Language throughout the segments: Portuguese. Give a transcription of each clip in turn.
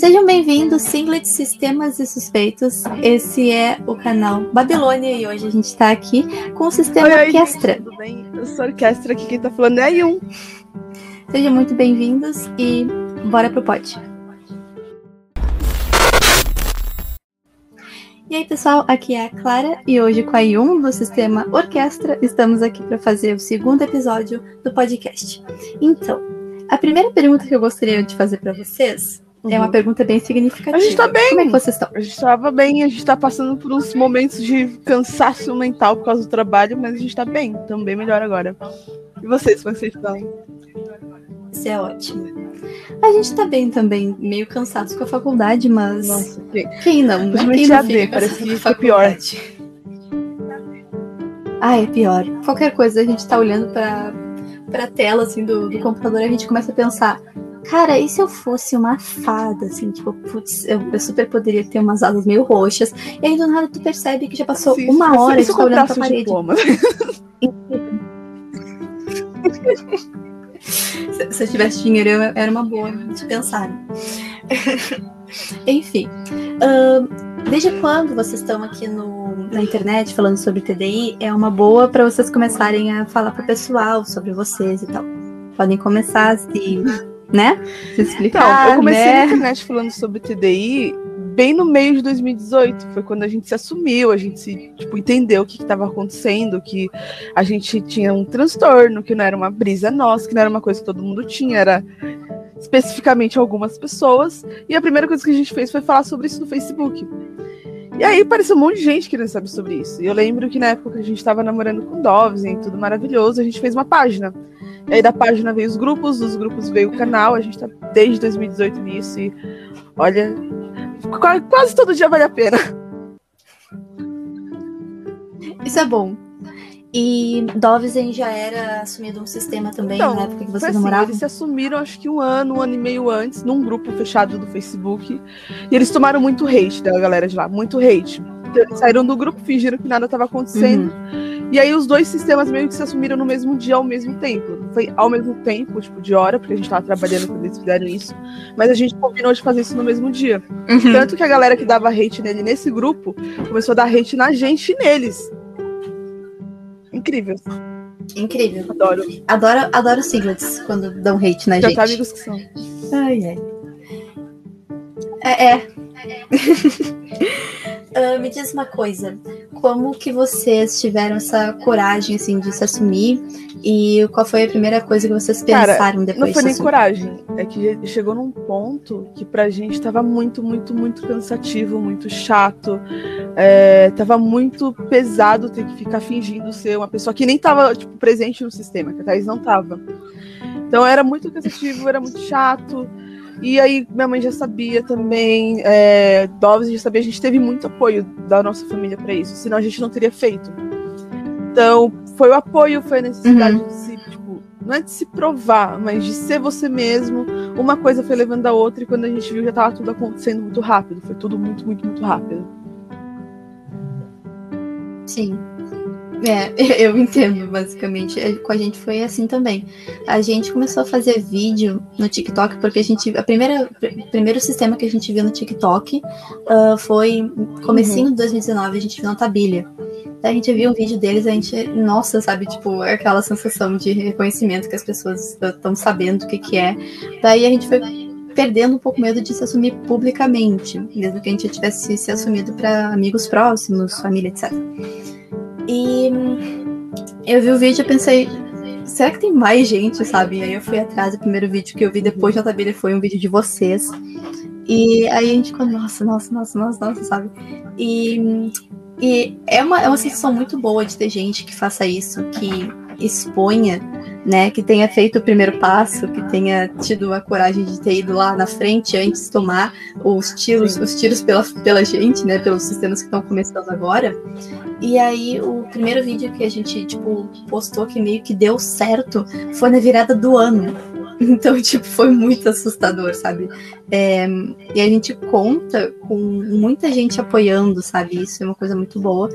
Sejam bem-vindos, Singlet Sistemas e Suspeitos. Esse é o canal Babilônia e hoje a gente está aqui com o sistema Oi, oi, orquestra. gente, tudo bem? Eu sou a orquestra aqui, quem tá falando é a Yun. Sejam muito bem-vindos e bora pro pod. E aí, pessoal, aqui é a Clara e hoje com a Yun do sistema Orquestra estamos aqui para fazer o segundo episódio do podcast. Então, a primeira pergunta que eu gostaria de fazer para vocês é uma pergunta bem significativa. A gente tá bem. Como é que vocês estão? A gente tava bem, a gente tá passando por uns momentos de cansaço mental por causa do trabalho, mas a gente tá bem, tamo bem melhor agora. E vocês, como é vocês estão? Isso é ótimo. A gente tá bem também, meio cansados com a faculdade, mas Nossa, que... quem não, né? Quem não fica parece que fica pior. Ah, é pior. Qualquer coisa, a gente tá olhando pra, pra tela, assim, do, do computador e a gente começa a pensar Cara, e se eu fosse uma fada, assim, tipo, putz, eu, eu super poderia ter umas asas meio roxas, e aí do nada tu percebe que já passou Se- uma hora se de ficar olhando pra parede. diploma. Se, se eu tivesse dinheiro, eu- era uma boa de pensar. Enfim. ahn, desde quando vocês estão aqui no, na internet falando sobre TDI? É uma boa para vocês começarem a falar pro pessoal sobre vocês e tal. Podem começar a se, né? Se Então, explicar, eu comecei né? na internet falando sobre TDI bem no meio de 2018. Foi quando a gente se assumiu, a gente se, tipo, entendeu o que estava acontecendo, que a gente tinha um transtorno, que não era uma brisa nossa, que não era uma coisa que todo mundo tinha, era especificamente algumas pessoas. E a primeira coisa que a gente fez foi falar sobre isso no Facebook. E aí apareceu um monte de gente querendo saber sobre isso. E eu lembro que na época que a gente estava namorando com Doves e tudo maravilhoso, a gente fez uma página. E aí da página veio os grupos, dos grupos veio o canal, a gente tá desde 2018 nisso e olha, qua- quase todo dia vale a pena. Isso é bom. E Dovesen já era assumido um sistema também Então, na época que Foi vocês assim, namoravam? eles se assumiram acho que um ano, um ano e meio antes, num grupo fechado do Facebook. E eles tomaram muito hate da galera de lá, muito hate. Então, eles saíram do grupo, fingiram que nada estava acontecendo. Uhum. E aí os dois sistemas meio que se assumiram no mesmo dia, ao mesmo tempo. Foi ao mesmo tempo, tipo, de hora, porque a gente tava trabalhando quando eles fizeram isso. Mas a gente combinou de fazer isso no mesmo dia. Uhum. Tanto que a galera que dava hate nele nesse grupo começou a dar hate na gente e neles. Incrível. Incrível. Adoro. Adoro, adoro siglets quando dão hate na Já gente. tá amigos que são. Ai, ai. É. é. Ah, me diz uma coisa, como que vocês tiveram essa coragem assim de se assumir e qual foi a primeira coisa que vocês Cara, pensaram depois Não foi nem coragem. É que chegou num ponto que pra gente tava muito, muito, muito cansativo, muito chato. É, tava muito pesado ter que ficar fingindo ser uma pessoa que nem tava tipo, presente no sistema, que a Thaís não tava. Então era muito cansativo, era muito chato. E aí minha mãe já sabia também, é, Doves já sabia, a gente teve muito apoio da nossa família pra isso, senão a gente não teria feito. Então, foi o apoio, foi a necessidade Uhum. de se, tipo, não é de se provar, mas de ser você mesmo. Uma coisa foi levando a outra, e quando a gente viu, já tava tudo acontecendo muito rápido. Foi tudo muito, muito, muito rápido. Sim. É, eu entendo, basicamente. É, Com a gente foi assim também. A gente começou a fazer vídeo no TikTok, porque a gente. A primeira, o primeiro sistema que a gente viu no TikTok ah, foi comecinho de 2019, a gente viu na Tabilha. Daí a gente viu um vídeo deles, a gente, nossa, sabe, tipo, é aquela sensação de reconhecimento que as pessoas estão sabendo o que, que é. Daí a gente foi perdendo um pouco medo de se assumir publicamente, mesmo que a gente tivesse se assumido para amigos próximos, família, etc. E eu vi o vídeo e pensei, será que tem mais gente, sabe? E aí eu fui atrás, o primeiro vídeo que eu vi depois da tabela foi um vídeo de vocês. E aí a gente ficou, nossa, nossa, nossa, nossa, nossa, sabe? E, e é, uma, é uma sensação muito boa de ter gente que faça isso, que exponha, né? Que tenha feito o primeiro passo, que tenha tido a coragem de ter ido lá na frente antes de tomar os tiros, os tiros pela, pela gente, né? Pelos sistemas que estão começando agora. E aí, o primeiro vídeo que a gente, tipo, postou que meio que deu certo foi na virada do ano. Então, tipo, foi muito assustador, sabe? É, e a gente conta com muita gente apoiando, sabe? Isso é uma coisa muito boa.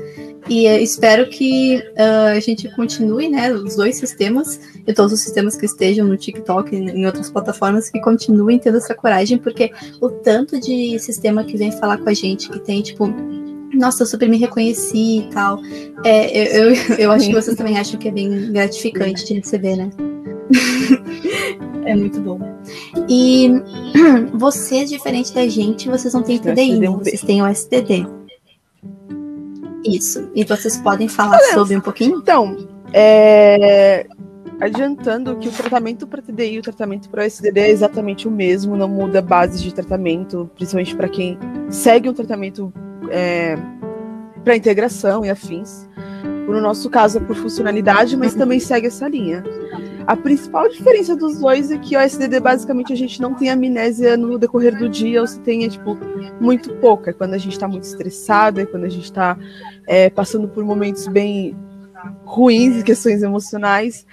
E espero que uh, a gente continue, né? Os dois sistemas e todos os sistemas que estejam no TikTok e em outras plataformas que continuem tendo essa coragem, porque o tanto de sistema que vem falar com a gente, que tem, tipo, nossa, eu super me reconheci e tal. É, eu, eu, eu acho que vocês também acham que é bem gratificante de receber, né? é muito bom. E vocês, diferente da gente, vocês não têm TDI, vocês têm o STD. Isso. E vocês podem falar sobre um pouquinho? Então, é... adiantando que o tratamento para TDI e o tratamento para STD é exatamente o mesmo, não muda base de tratamento, principalmente para quem segue um tratamento é, para integração e afins. No nosso caso é por funcionalidade, mas também segue essa linha. A principal diferença dos dois é que o SDD basicamente a gente não tem amnésia no decorrer do dia, ou se tem é, tipo, muito pouca. É quando a gente está muito estressado, é quando a gente está é, passando por momentos bem ruins, questões emocionais.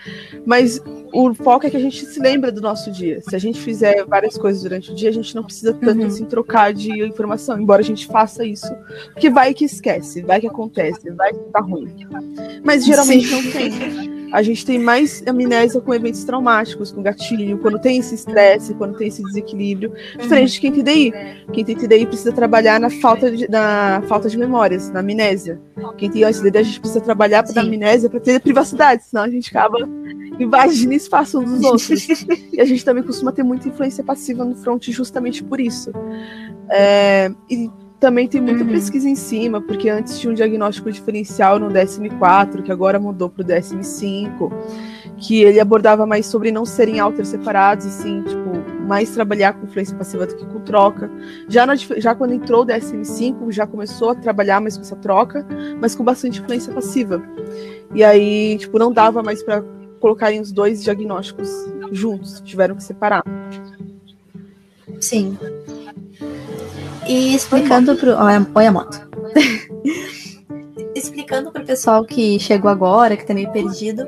Mas o foco é que a gente se lembra do nosso dia. Se a gente fizer várias coisas durante o dia, a gente não precisa tanto uhum. assim trocar de informação, embora a gente faça isso, porque vai que esquece, vai que acontece, vai que tá ruim. Mas geralmente Sim. não tem a gente tem mais amnésia com eventos traumáticos, com gatilho, quando tem esse estresse, quando tem esse desequilíbrio, diferente de quem tem TDI. Quem tem TDI precisa trabalhar na falta de, na falta de memórias, na amnésia. Quem tem OSDD, a gente precisa trabalhar para amnésia para ter privacidade, senão a gente acaba invadindo espaço uns dos outros. e a gente também costuma ter muita influência passiva no front justamente por isso. É, e também tem muita uhum. pesquisa em cima, porque antes tinha um diagnóstico diferencial no DSM-4, que agora mudou para o DSM-5, que ele abordava mais sobre não serem alters separados, assim, tipo, mais trabalhar com influência passiva do que com troca. Já, na, já quando entrou o DSM-5, já começou a trabalhar mais com essa troca, mas com bastante influência passiva. E aí, tipo, não dava mais para colocarem os dois diagnósticos juntos, tiveram que separar. Sim. E explicando pro. Olha a moto. explicando pro pessoal que chegou agora, que tá meio perdido.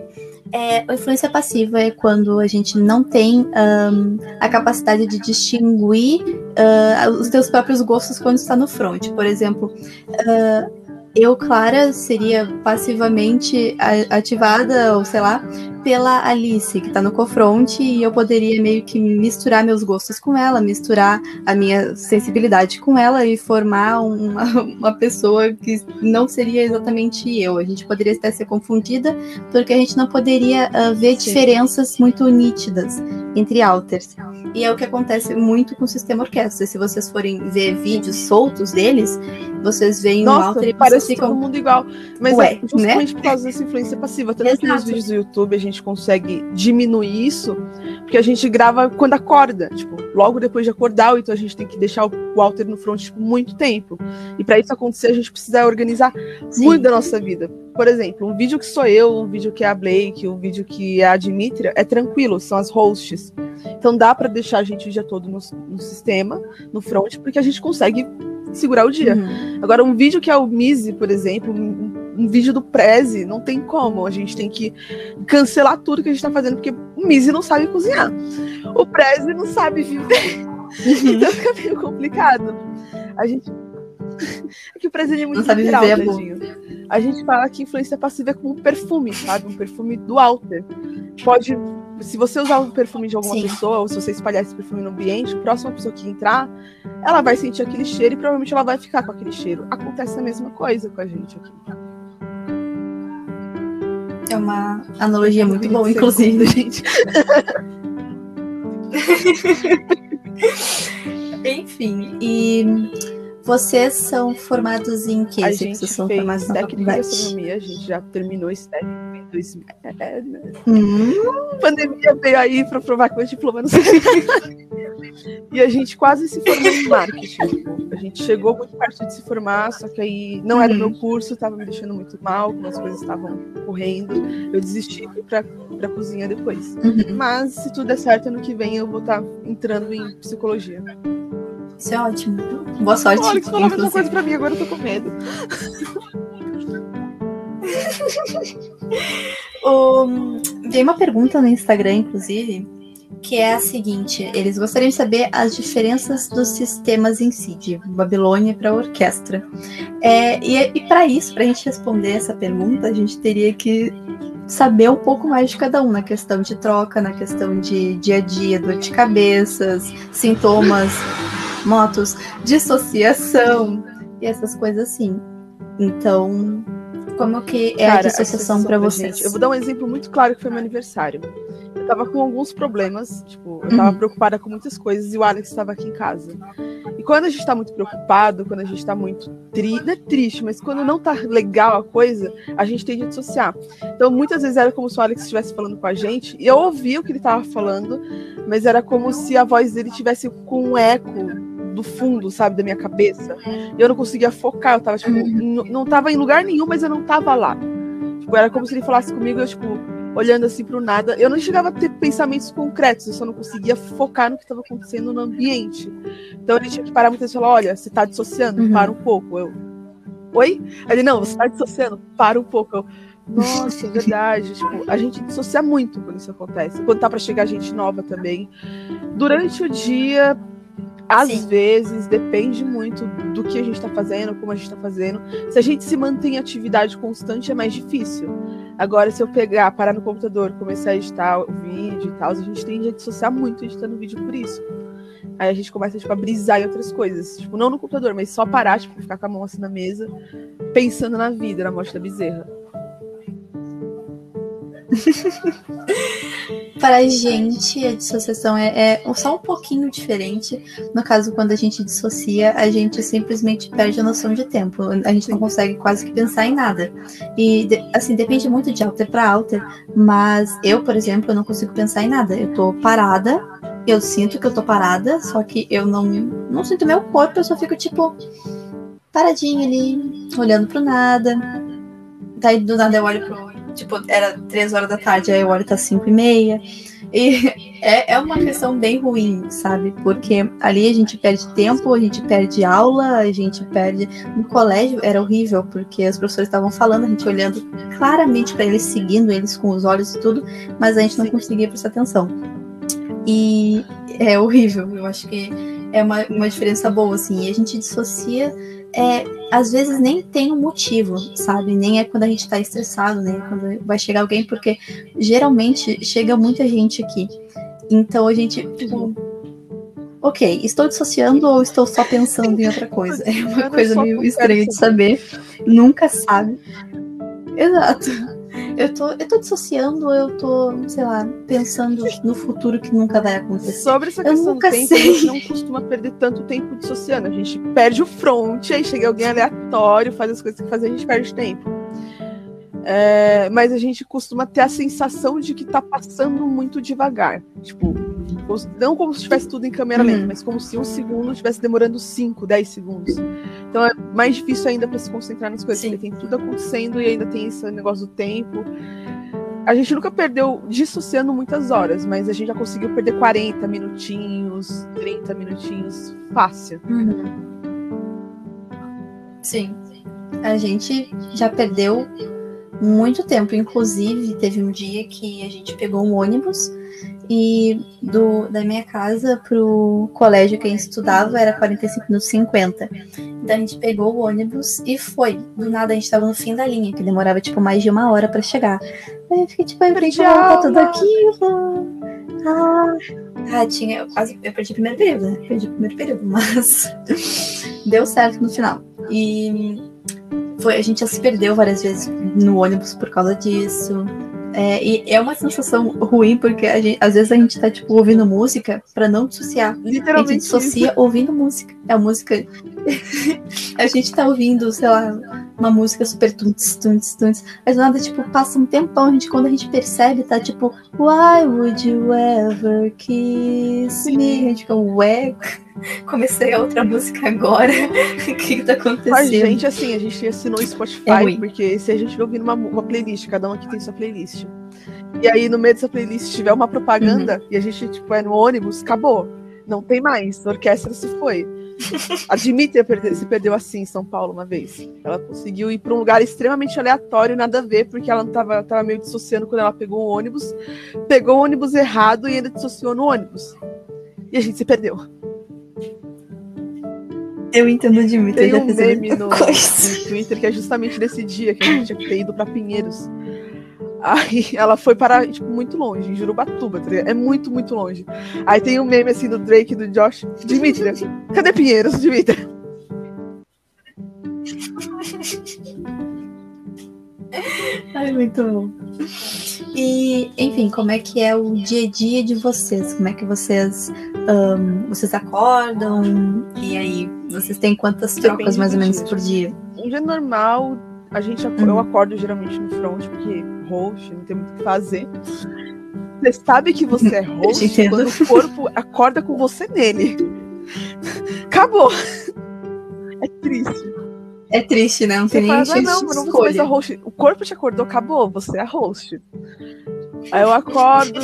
É, a influência passiva é quando a gente não tem um, a capacidade de distinguir uh, os teus próprios gostos quando está no front. Por exemplo, uh, eu, Clara, seria passivamente ativada, ou sei lá, pela Alice, que tá no cofronte, e eu poderia meio que misturar meus gostos com ela, misturar a minha sensibilidade com ela e formar uma, uma pessoa que não seria exatamente eu. A gente poderia até ser confundida, porque a gente não poderia uh, ver Sim. diferenças muito nítidas entre alters. E é o que acontece muito com o sistema orquestra. Se vocês forem ver vídeos soltos deles, vocês veem Nossa, o alter e parece ficam... todo mundo igual. Mas Ué, é justamente né? por causa dessa influência passiva. Tanto que nos vídeos do YouTube a gente consegue diminuir isso, porque a gente grava quando acorda, tipo, logo depois de acordar, então a gente tem que deixar o alter no front tipo, muito tempo. E para isso acontecer, a gente precisa organizar Sim. muito da nossa vida. Por exemplo, um vídeo que sou eu, um vídeo que é a Blake, um vídeo que é a Dimitria, é tranquilo, são as hosts. Então dá para deixar a gente o dia todo no, no, sistema, no front, porque a gente consegue segurar o dia. Uhum. Agora, um vídeo que é o Mise, por exemplo, um, um, vídeo do Prezi, não tem como. A gente tem que cancelar tudo que a gente tá fazendo, porque o Mise não sabe cozinhar. O Prezi não sabe viver. Uhum. então fica meio complicado. A gente. É que o Prezi é muito não sabe viver, é A gente fala que influência passiva é como um perfume, sabe? Um perfume do alter. Pode se você usar o perfume de alguma Sim. pessoa, ou se você espalhar esse perfume no ambiente, a próxima pessoa que entrar, ela vai sentir aquele cheiro e provavelmente ela vai ficar com aquele cheiro. Acontece a mesma coisa com a gente aqui. É uma analogia muito boa, inclusive, gente. Enfim, e vocês são formados em que? A gente são formados na técnica de gastronomia, a gente já terminou esse técnico em 2000. É, né? hum. Pandemia veio aí para provar que o diploma não sei. e a gente quase se formou em marketing. A gente chegou muito perto de se formar, só que aí não era uhum. meu curso, estava me deixando muito mal, como as coisas estavam correndo. Eu desisti para para cozinha depois. Uhum. Mas se tudo der certo, ano que vem eu vou estar tá entrando em psicologia. Isso é ótimo. Boa sorte. Olha, que falou a mesma coisa pra mim, agora eu tô com medo. um, uma pergunta no Instagram, inclusive, que é a seguinte: eles gostariam de saber as diferenças dos sistemas em si, de Babilônia para orquestra. É, e e para isso, para a gente responder essa pergunta, a gente teria que saber um pouco mais de cada um na questão de troca, na questão de dia a dia, dor de cabeças, sintomas, motos, dissociação e essas coisas assim. Então, como que é Cara, a dissociação para vocês? Gente, eu vou dar um exemplo muito claro que foi meu aniversário. Eu tava com alguns problemas, tipo, eu tava uhum. preocupada com muitas coisas e o Alex estava aqui em casa. E quando a gente tá muito preocupado, quando a gente tá muito triste, não é triste, mas quando não tá legal a coisa, a gente tende a dissociar. Então, muitas vezes era como se o Alex estivesse falando com a gente, e eu ouvia o que ele tava falando, mas era como se a voz dele tivesse com um eco do fundo, sabe, da minha cabeça. E eu não conseguia focar, eu tava, tipo, uhum. não tava em lugar nenhum, mas eu não tava lá. Tipo, era como se ele falasse comigo, eu, tipo, olhando assim pro nada. Eu não chegava a ter pensamentos concretos, eu só não conseguia focar no que estava acontecendo no ambiente. Então ele tinha que parar muitas vezes e falar: olha, você tá dissociando, uhum. para um pouco. Eu, oi? Ele, não, você tá dissociando, para um pouco. Eu, nossa, é verdade. tipo, a gente dissocia muito quando isso acontece. Quando tá para chegar gente nova também. Durante o dia, às Sim. vezes, depende muito do que a gente está fazendo, como a gente está fazendo. Se a gente se mantém em atividade constante, é mais difícil. Agora, se eu pegar, parar no computador, começar a editar o vídeo e tal, a gente tende a dissociar muito editando vídeo por isso. Aí a gente começa tipo, a brisar em outras coisas. Tipo, não no computador, mas só parar, tipo, ficar com a mão assim na mesa, pensando na vida, na morte da bezerra. Para a gente, a dissociação é, é, só um pouquinho diferente. No caso, quando a gente dissocia, a gente simplesmente perde a noção de tempo. A gente não consegue quase que pensar em nada. E, assim, depende muito de alter para alter. Mas eu, por exemplo, eu não consigo pensar em nada. Eu tô parada, eu sinto que eu tô parada, só que eu não, não sinto meu corpo, eu só fico, tipo, paradinha ali, olhando pro nada. Daí, do nada, eu olho pro tipo, era três horas da tarde, aí o olho tá cinco e meia. E é, é uma questão bem ruim, sabe? Porque ali a gente perde tempo, a gente perde aula, a gente perde. No colégio era horrível, porque os professores estavam falando, a gente olhando claramente para eles, seguindo eles com os olhos e tudo, mas a gente não conseguia prestar atenção. E é horrível, eu acho que é uma, uma diferença boa, assim. E a gente dissocia é, às vezes nem tem um motivo, sabe? Nem é quando a gente tá estressado, né? Quando vai chegar alguém, porque geralmente chega muita gente aqui. Então a gente, tipo, ok, estou dissociando ou estou só pensando em outra coisa? É uma coisa meio estranha de saber. Nunca sabe. Exato eu tô, eu tô dissociando, eu tô, sei lá, pensando no futuro que nunca vai acontecer. Sobre essa questão do tempo, sei. a gente não costuma perder tanto tempo dissociando. A gente perde o front, aí chega alguém aleatório, faz as coisas que fazer, a gente perde tempo. É, mas a gente costuma ter a sensação de que tá passando muito devagar. Tipo, não como se estivesse tudo em câmera uhum. lenta, mas como se um segundo estivesse demorando 5, 10 segundos. Então é mais difícil ainda para se concentrar nas coisas, Sim. porque tem tudo acontecendo e ainda tem esse negócio do tempo. A gente nunca perdeu dissociando muitas horas, mas a gente já conseguiu perder 40 minutinhos, 30 minutinhos, fácil. Uhum. Sim. A gente já perdeu muito tempo. Inclusive, teve um dia que a gente pegou um ônibus e do, da minha casa pro colégio que a gente estudava era 45 minutos 50. Então a gente pegou o ônibus e foi. Do nada a gente tava no fim da linha, que demorava tipo mais de uma hora para chegar. Aí eu fiquei tipo, eu perdi tá tudo aquilo. Ah, ah, tinha. Eu quase eu perdi o primeiro período, né? Perdi o primeiro período, mas deu certo no final. E foi, a gente já se perdeu várias vezes no ônibus por causa disso. É, e é uma sensação ruim, porque gente, às vezes a gente tá, tipo, ouvindo música pra não dissociar. Literalmente. A gente dissocia isso. ouvindo música. É a música. a gente tá ouvindo, sei lá, uma música super tunts, tunts, tunts. Mas nada, tipo, passa um tempão, a gente, quando a gente percebe, tá tipo, Why would you ever kiss me? A gente fica, ué, comecei a outra música agora. o que, que tá acontecendo? A gente, assim, a gente assinou o Spotify, é porque se a gente ouvindo uma, uma playlist, cada um aqui tem sua playlist. E aí, no meio dessa playlist, tiver uma propaganda uhum. e a gente, tipo, é no ônibus, acabou. Não tem mais. A orquestra se foi. A Dimitria se perdeu assim em São Paulo uma vez. Ela conseguiu ir para um lugar extremamente aleatório, nada a ver, porque ela não tava, tava meio dissociando quando ela pegou o ônibus, pegou o ônibus errado e ainda dissociou no ônibus. E a gente se perdeu. Eu entendo a Dimitria. Tem um meme no, no, Twitter que é justamente desse dia que a gente tinha que ter ido para Pinheiros. Aí ela foi para, tipo, muito longe, em Jurubatuba, tá É muito, muito longe. Aí tem um meme assim do Drake e do Josh. Dimitri, cadê Pinheiros, Dimitri? Ai, muito bom. E, enfim, como é que é o dia a dia de vocês? Como é que vocês um, vocês acordam? E aí, vocês têm quantas trocas mais ou menos por dia? Um dia normal, a gente uhum. eu acordo geralmente no front, porque host, não tem muito o que fazer. Você sabe que você é host quando o corpo acorda com você nele. Acabou. É triste. É triste, né? Não tem nem fala, ah, não, não mais a host. O corpo te acordou, acabou, você é a host. Aí eu acordo,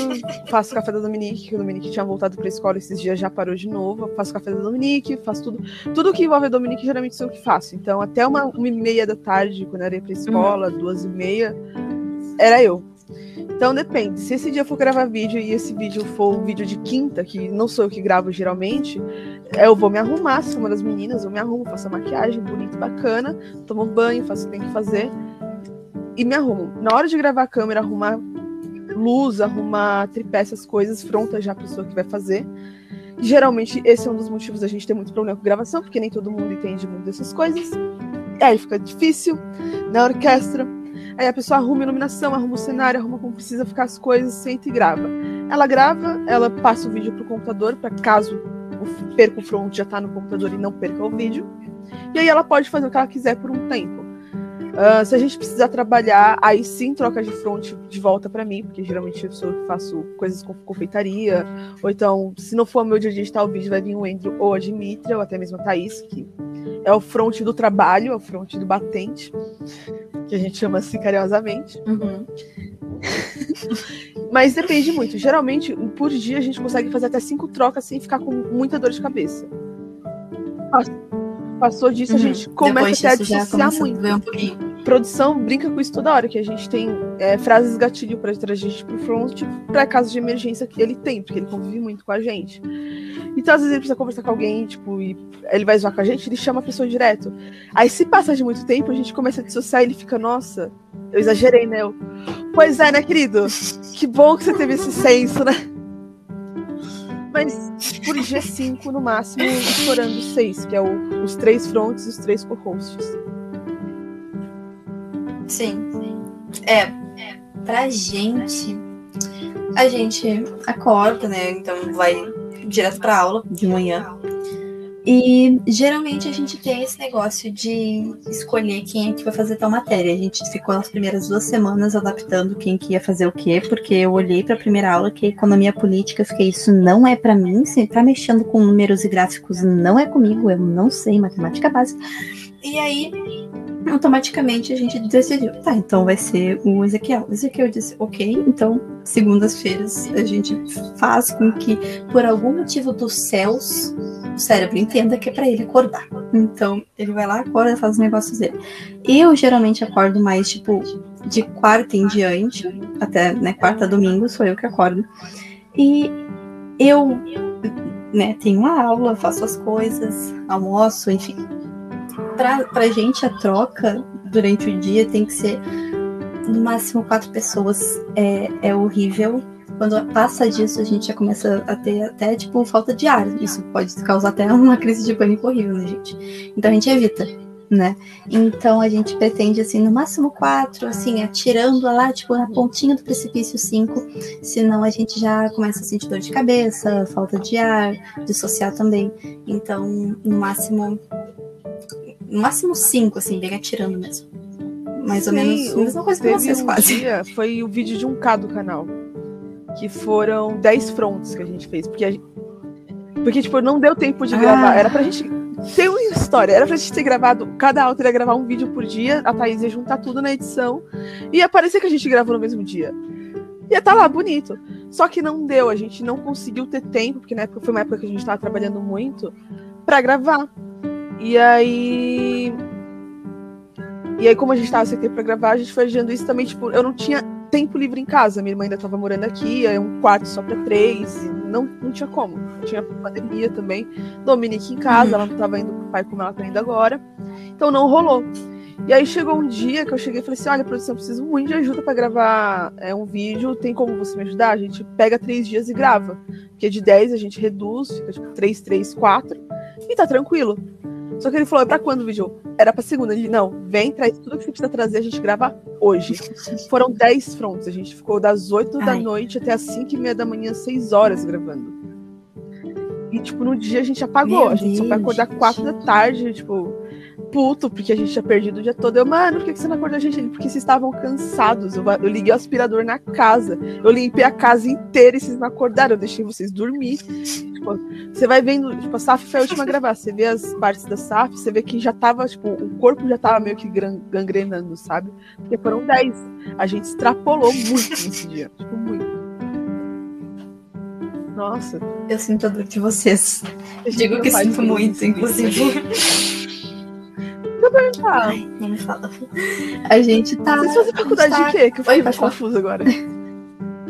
faço café da Dominique, que o Dominique tinha voltado pra escola esses dias, já parou de novo. Faço café da Dominique, faço tudo. Tudo que envolve a Dominique, geralmente sou eu que faço. Então, até uma, uma e meia da tarde, quando eu ia pra escola, uhum. duas e meia, era eu. Então depende. Se esse dia eu for gravar vídeo e esse vídeo for um vídeo de quinta, que não sou eu que gravo geralmente, eu vou me arrumar, sou uma das meninas, eu me arrumo, faço a maquiagem bonita, bacana, tomo banho, faço o que tem que fazer e me arrumo. Na hora de gravar a câmera, arrumar luz, arrumar tripé, essas coisas, fronta já a pessoa que vai fazer. Geralmente, esse é um dos motivos da gente ter muito problema com gravação, porque nem todo mundo entende muito dessas coisas. E aí fica difícil na orquestra Aí a pessoa arruma iluminação, arruma o cenário, arruma como precisa ficar as coisas, senta e grava. Ela grava, ela passa o vídeo pro computador, para caso perca o front já tá no computador e não perca o vídeo. E aí ela pode fazer o que ela quiser por um tempo. Uh, se a gente precisar trabalhar, aí sim troca de front de volta para mim, porque geralmente eu sou, faço coisas com confeitaria, ou então, se não for meu dia de editar o vídeo, vai vir o Andrew ou a Dimitra, ou até mesmo a Thaís, que é o front do trabalho, é o front do batente que a gente chama assim carinhosamente. Uhum. Mas depende muito. Geralmente, por dia, a gente consegue fazer até cinco trocas sem ficar com muita dor de cabeça. Passou disso, uhum. a gente começa a dissociar muito. Um Produção brinca com isso toda hora, que a gente tem é, frases gatilho para trazer a gente pro front, pra casos de emergência que ele tem, porque ele convive muito com a gente. Então, às vezes, ele precisa conversar com alguém, tipo, e ele vai zoar com a gente, ele chama a pessoa direto. Aí, se passa de muito tempo, a gente começa a dissociar e ele fica, nossa, eu exagerei, né? Eu, pois é, né, querido? Que bom que você teve esse senso, né? Mas por G5, no máximo, estourando seis, que é o, os três fronts e os três co-hosts. Sim. É, pra gente, a gente acorda, né? Então vai direto para aula de manhã. E geralmente a gente tem esse negócio de escolher quem é que vai fazer tal matéria. A gente ficou nas primeiras duas semanas adaptando quem que ia fazer o quê, porque eu olhei para a primeira aula que economia política, fiquei isso não é para mim, se tá mexendo com números e gráficos não é comigo, eu não sei matemática básica. E aí automaticamente a gente decidiu, tá, então vai ser o Ezequiel. O Ezequiel disse, ok, então segundas-feiras a gente faz com que, por algum motivo dos céus, o cérebro entenda que é para ele acordar. Então ele vai lá, acorda, faz os negócios dele. Eu geralmente acordo mais, tipo, de quarta em diante, até, né, quarta domingo, sou eu que acordo. E eu, né, tenho uma aula, faço as coisas, almoço, enfim pra, gente a troca durante o dia tem que ser no máximo quatro pessoas. É, é horrível. Quando passa disso, a gente já começa a ter até, tipo, falta de ar. Isso pode causar até uma crise de pânico horrível, né, gente? Então a gente evita, né? Então a gente pretende, assim, no máximo quatro, assim, atirando lá, tipo, na pontinha do precipício cinco. Senão a gente já começa a sentir dor de cabeça, falta de ar, dissociar também. Então, no máximo no máximo cinco, assim, bem atirando mesmo. Mais Sim, ou menos a mesma coisa que vocês um quase. Dia, foi o vídeo de um K do canal. Que foram 10 fronts que a gente fez. Porque, gente, porque tipo, não deu tempo de ah. gravar. Era pra gente ter uma história. Era pra gente ter gravado. Cada autor ia gravar um vídeo por dia. A Thaís ia juntar tudo na edição. E ia parecer que a gente gravou no mesmo dia. Ia tá lá, bonito. Só que não deu. A gente não conseguiu ter tempo, porque na época foi uma época que a gente tava trabalhando muito pra gravar. E aí. E aí, como a gente tava sem tempo pra gravar, a gente foi adiando isso também, tipo, eu não tinha tempo livre em casa. Minha irmã ainda tava morando aqui, é um quarto só pra três. não, não tinha como. Tinha pandemia também. Dominique em casa, ela não tava indo pro pai como ela tá indo agora. Então não rolou. E aí chegou um dia que eu cheguei e falei assim: olha, produção, preciso muito de ajuda para gravar é, um vídeo. Tem como você me ajudar? A gente pega três dias e grava. Porque de 10 a gente reduz, fica tipo 3, 3, 4. E tá tranquilo. Só que ele falou: é pra quando o vídeo? Era pra segunda. Ele, não, vem, traz tudo que você precisa trazer, a gente grava hoje. Foram 10 fronts. A gente ficou das 8 Ai. da noite até as 5 e meia da manhã, 6 horas gravando. E, tipo, no dia a gente apagou. Meu a gente Deus, só vai acordar 4 da tarde, tipo puto, porque a gente tinha perdido o dia todo. Eu, mano, por que você não acordou a gente? Porque vocês estavam cansados. Eu, eu, liguei o aspirador na casa. Eu limpei a casa inteira e vocês não acordaram. Eu deixei vocês dormir. Tipo, você vai vendo, tipo, a Saf foi a última a gravar. Você vê as partes da Saf, você vê que já tava, tipo, o corpo já tava meio que gangrenando, sabe? Porque foram 10. A gente extrapolou muito nesse dia. Tipo, muito. Nossa. Eu sinto a dor de vocês. Digo que sinto muito, inclusive. perguntar. Ai, nem me fala. A gente tá. Vocês fazem faculdade tá... de quê? Que eu fiquei Oi, confusa agora.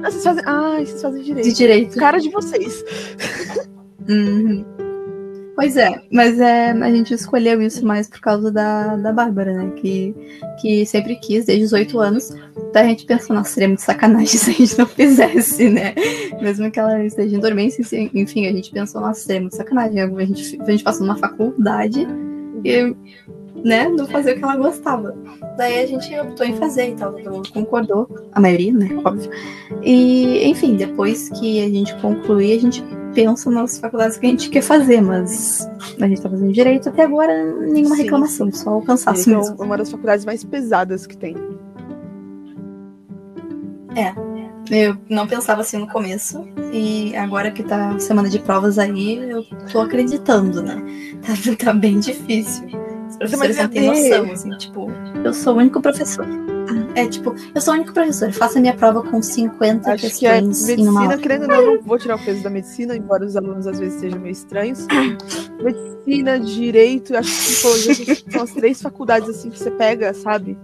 Ah, vocês fazem. Ah, vocês fazem direito. De direito. Cara de vocês. Uhum. Pois é, mas é, a gente escolheu isso mais por causa da, da Bárbara, né? Que, que sempre quis, desde os oito anos. Daí a gente pensou, nossa, seria muito sacanagem se a gente não fizesse, né? Mesmo que ela esteja em dormência, enfim, a gente pensou, nossa, seria muito sacanagem. A gente, a gente passou numa faculdade e né, não fazer o que ela gostava. Daí a gente optou em fazer e tal, concordou, a maioria, né, óbvio. E, enfim, depois que a gente concluir, a gente pensa nas faculdades que a gente quer fazer, mas a gente tá fazendo direito até agora, nenhuma Sim. reclamação, só o cansaço então, mesmo. É uma das faculdades mais pesadas que tem. É, eu não pensava assim no começo. E agora que tá semana de provas aí, eu tô acreditando, né? Tá, tá bem difícil. Os professores não têm noção, assim, tipo, eu sou o único professor. É tipo, eu sou o único professor, faço a minha prova com 50 Acho que é medicina, querendo ou não, não vou tirar o peso da medicina, embora os alunos às vezes sejam meio estranhos. medicina, direito, acho que tipo, são as três faculdades assim que você pega, sabe?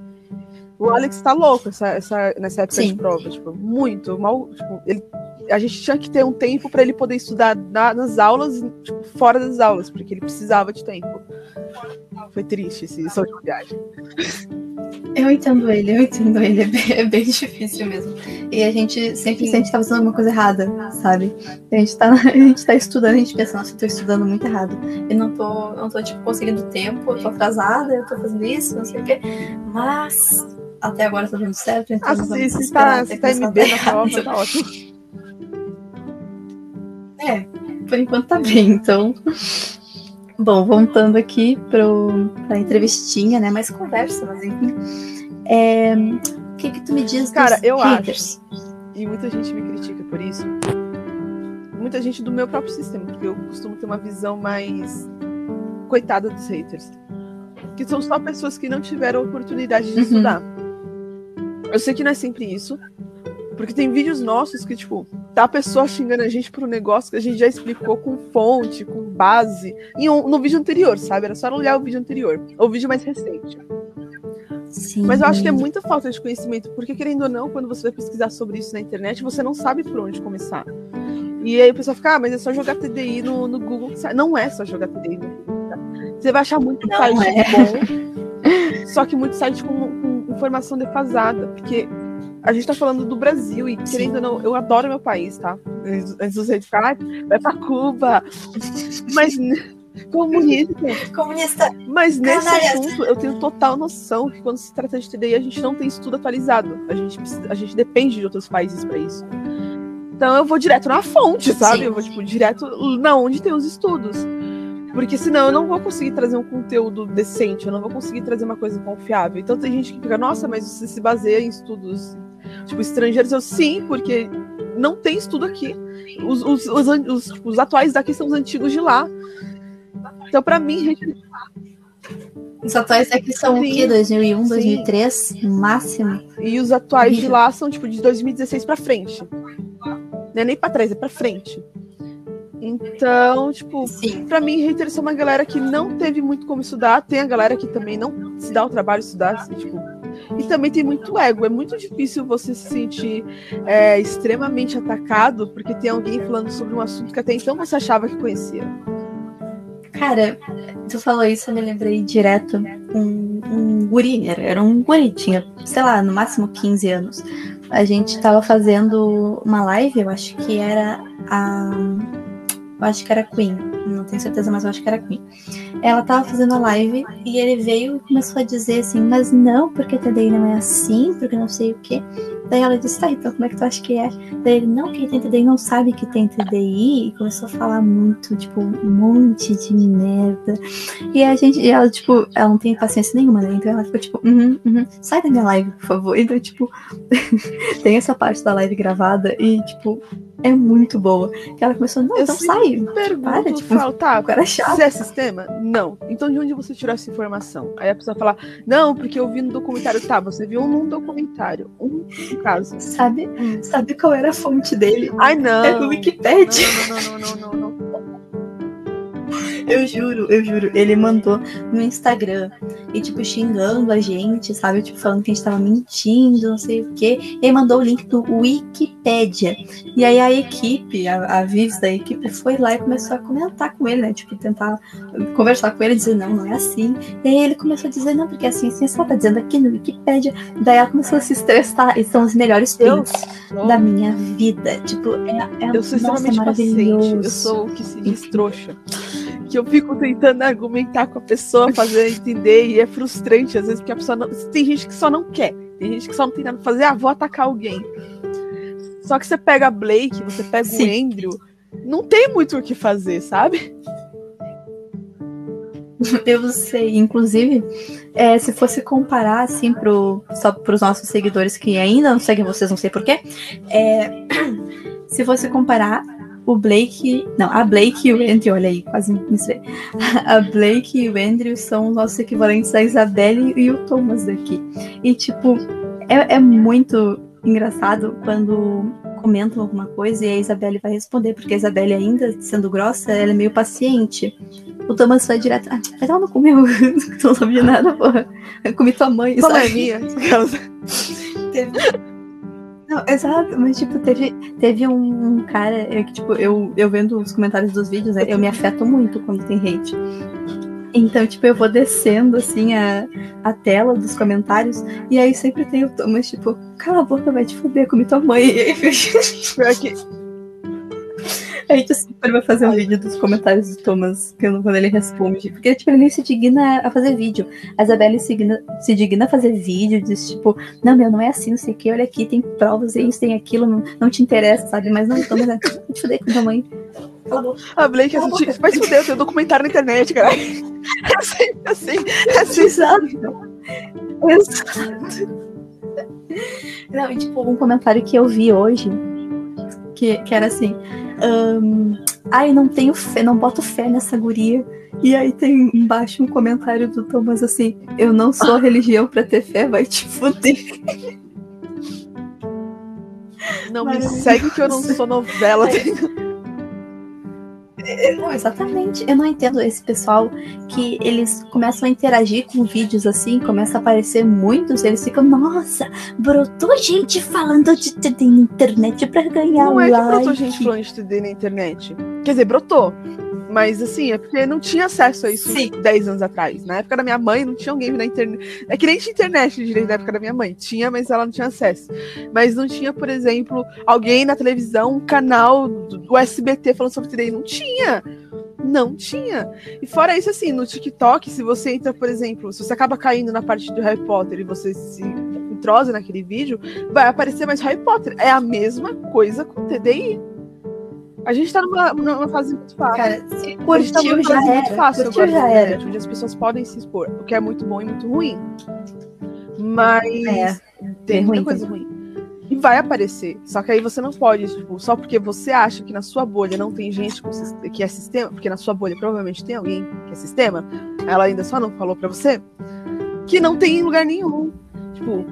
O Alex tá louco essa, essa, nessa época Sim. de prova, tipo, muito. Mal, tipo, ele, a gente tinha que ter um tempo para ele poder estudar na, nas aulas, tipo, fora das aulas, porque ele precisava de tempo. Foi triste esse, essa última viagem. Eu entendo ele, eu entendo ele. É bem, é bem difícil mesmo. E a gente sempre sente que tá fazendo alguma coisa errada, sabe? A gente tá, a gente tá estudando, a gente pensa, nossa, eu tô estudando muito errado. Eu não tô, não tô tipo, conseguindo tempo, eu tô atrasada, eu tô fazendo isso, não sei o quê. Mas até agora tá dando certo. Então ah, se, se tá, se tá MB na prova, tá ótimo. É, por enquanto tá bem, então. Bom, voltando aqui para a entrevistinha, né? Mais conversa, mas enfim. É, o que que tu me diz Cara, eu haters? acho, e muita gente me critica por isso, muita gente do meu próprio sistema, porque eu costumo ter uma visão mais coitada dos haters. Que são só pessoas que não tiveram oportunidade de uhum. estudar. Eu sei que não é sempre isso, porque tem vídeos nossos que, tipo, tá a pessoa xingando a gente por um negócio que a gente já explicou com fonte, com base, em um, no vídeo anterior, sabe? Era só olhar o vídeo anterior, ou o vídeo mais recente. Sim. Mas eu acho que é muita falta de conhecimento, porque querendo ou não, quando você vai pesquisar sobre isso na internet, você não sabe por onde começar. E aí o pessoal fica, ah, mas é só jogar TDI no, no Google. Não é só jogar TDI no Google. Tá? Você vai achar muito não site é. bom, só que muito site com, com informação defasada, porque a gente tá falando do Brasil e, querendo ou não, eu adoro meu país, tá? Antes reis ficar, ah, vai pra Cuba. Mas. Comunista. Comunista. Mas nesse assunto, eu tenho total noção que quando se trata de TDI, a gente não tem estudo atualizado. A gente, precisa, a gente depende de outros países para isso. Então eu vou direto na fonte, sabe? Sim. Eu vou, tipo, direto na onde tem os estudos. Porque senão eu não vou conseguir trazer um conteúdo decente, eu não vou conseguir trazer uma coisa confiável. Então tem gente que fica, nossa, mas você se baseia em estudos Tipo, estrangeiros, eu sim, porque não tem estudo aqui. Os, os, os, os, tipo, os atuais daqui são os antigos de lá. Então, para mim. Os atuais daqui são sim, o quê? 2001, sim. 2003, no máximo? E os atuais de lá são, tipo, de 2016 para frente. Não é nem para trás, é para frente. Então, tipo, pra mim, haters são uma galera que não teve muito como estudar. Tem a galera que também não se dá o trabalho de estudar, assim, tipo. E também tem muito ego. É muito difícil você se sentir é, extremamente atacado porque tem alguém falando sobre um assunto que até então você achava que conhecia. Cara, tu falou isso, eu me lembrei direto. Um, um guri, era, um guri, tinha, sei lá, no máximo 15 anos. A gente tava fazendo uma live, eu acho que era a. Eu acho que era Queen, não tenho certeza, mas eu acho que era Queen. Ela tava fazendo a live e ele veio e começou a dizer assim, mas não, porque TDI não é assim, porque não sei o quê. Daí ela disse, tá, então como é que tu acha que é? Daí ele, não, quem tem TDI não sabe que tem TDI. E começou a falar muito, tipo, um monte de merda. E a gente, e ela, tipo, ela não tem paciência nenhuma, né? Então ela ficou tipo, uhum, uhum, sai da minha live, por favor. Então, tipo, tem essa parte da live gravada e, tipo, é muito boa. Que ela começou, não, Eu então sai. Pergunto, Para, tipo, falo, tá, O cara é chato. Você é sistema? Não. Então de onde você tirou essa informação? Aí a pessoa fala, não, porque eu vi no documentário. Tá, você viu num documentário. Um caso. Sabe, sabe qual era a fonte dele? Ai, não. É do Wikipedia. Não, não, não, não, não, não, não. Eu juro, eu juro. Ele mandou no Instagram e, tipo, xingando a gente, sabe? Tipo, falando que a gente tava mentindo, não sei o quê. E aí mandou o link do Wikipedia. E aí a equipe, a, a Vives da equipe, foi lá e começou a comentar com ele, né? Tipo, tentar conversar com ele, dizer, não, não é assim. E aí ele começou a dizer, não, porque é assim, assim, só tá dizendo aqui no Wikipedia. Daí ela começou a se estressar. E são os melhores prints da minha vida. Tipo, é, é Eu sou nossa, é extremamente paciente. maravilhoso. Eu sou o que se diz trouxa. Que eu fico tentando argumentar com a pessoa, fazer entender, e é frustrante às vezes, porque a pessoa não. Tem gente que só não quer. Tem gente que só não tem nada pra fazer, ah, vou atacar alguém. Só que você pega a Blake, você pega Sim. o Andrew, não tem muito o que fazer, sabe? Eu sei, inclusive, é, se fosse comparar assim pro, só para os nossos seguidores que ainda não seguem vocês, não sei porquê, é, se fosse comparar o Blake, não, a Blake e o Andrew, olha aí, quase me misturei. A Blake e o Andrew são os nossos equivalentes a Isabelle e o Thomas daqui. E tipo, é, é muito engraçado quando comentam alguma coisa e a Isabelle vai responder, porque a Isabelle ainda sendo grossa, ela é meio paciente. O Thomas vai direto. Ah, vai dar no cu meu. tu não sabia nada, porra. Eu comi tua mãe. Não é sabe? minha. Não, exato, mas tipo, teve, teve um cara é, que, tipo, eu, eu vendo os comentários dos vídeos, né, eu me afeto muito quando tem hate. Então, tipo, eu vou descendo assim a, a tela dos comentários, e aí sempre tem o Thomas, tipo, cala a boca, vai te fuder, comi tua mãe. E aí, Pior que a gente sempre vai fazer um vídeo dos comentários do Thomas quando, quando ele responde. Porque, tipo, ele nem se digna a fazer vídeo. A Isabelle se digna, se digna a fazer vídeo, diz, tipo, não, meu, não é assim, não sei o que, olha aqui, tem provas, tem isso, tem aquilo, não, não te interessa, sabe? Mas não, Thomas, é, vou te fuder com tua mãe. A boca. a Blake assistiu. Vai se fuder, eu tenho documentario na internet, cara. É assim, é assim, é assim. Exato. Exato. Não, e, tipo, um comentário que eu vi hoje, que, que era assim, ahn, ai, não tenho fé, não boto fé nessa guria. E aí tem embaixo um comentário do Thomas assim, eu não sou religião pra ter fé, vai te fuder. Não me Maravilhoso. segue que eu não sou novela. Não, exatamente. Eu não entendo esse pessoal que eles começam a interagir com vídeos assim, começa a aparecer muitos, eles ficam, nossa, brotou gente falando de TD na internet pra ganhar Não é que like. brotou gente falando de TD na internet. Quer dizer, brotou. Mas assim, é porque não tinha acesso a isso Sim. 10 anos atrás. Na época da minha mãe não tinha um game na internet. É que nem tinha internet direito na época da minha mãe. Tinha, mas ela não tinha acesso. Mas não tinha, por exemplo, alguém na televisão, um canal do SBT falando sobre TD. Não tinha. Não tinha. E fora isso, assim, no TikTok, se você entra, por exemplo, se você acaba caindo na parte do Harry Potter e você se entrosa naquele vídeo, vai aparecer mais Harry Potter. É a mesma coisa com TDI. A gente tá numa, numa fase muito fácil. Cara, se a gente tá curtiu numa já fase muito era. fácil Curtiu agora já na era. onde as pessoas podem se expor, o que é muito bom e muito ruim. Mas É, tem bem muita ruim coisa ruim. E vai aparecer. Só que aí você não pode, tipo, só porque você acha que na sua bolha não tem gente que é sistema, porque na sua bolha provavelmente tem alguém que é sistema, ela ainda só não falou pra você, que não tem em lugar nenhum. Tipo,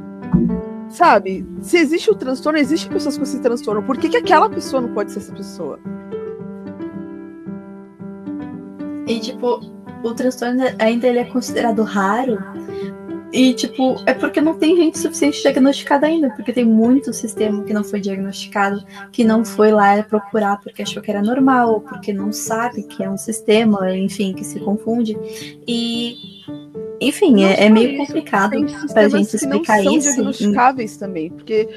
sabe? Se existe o transtorno, existem pessoas com esse transtorno. Por que, que aquela pessoa não pode ser essa pessoa? E, tipo, o transtorno ainda ele é considerado raro e, tipo, é porque não tem gente suficiente diagnosticada ainda, porque tem muito sistema que não foi diagnosticado, que não foi lá procurar porque achou que era normal, ou porque não sabe que é um sistema, enfim, que se confunde. E, enfim, é, é, meio complicado pra gente explicar que não isso. São diagnosticáveis também, porque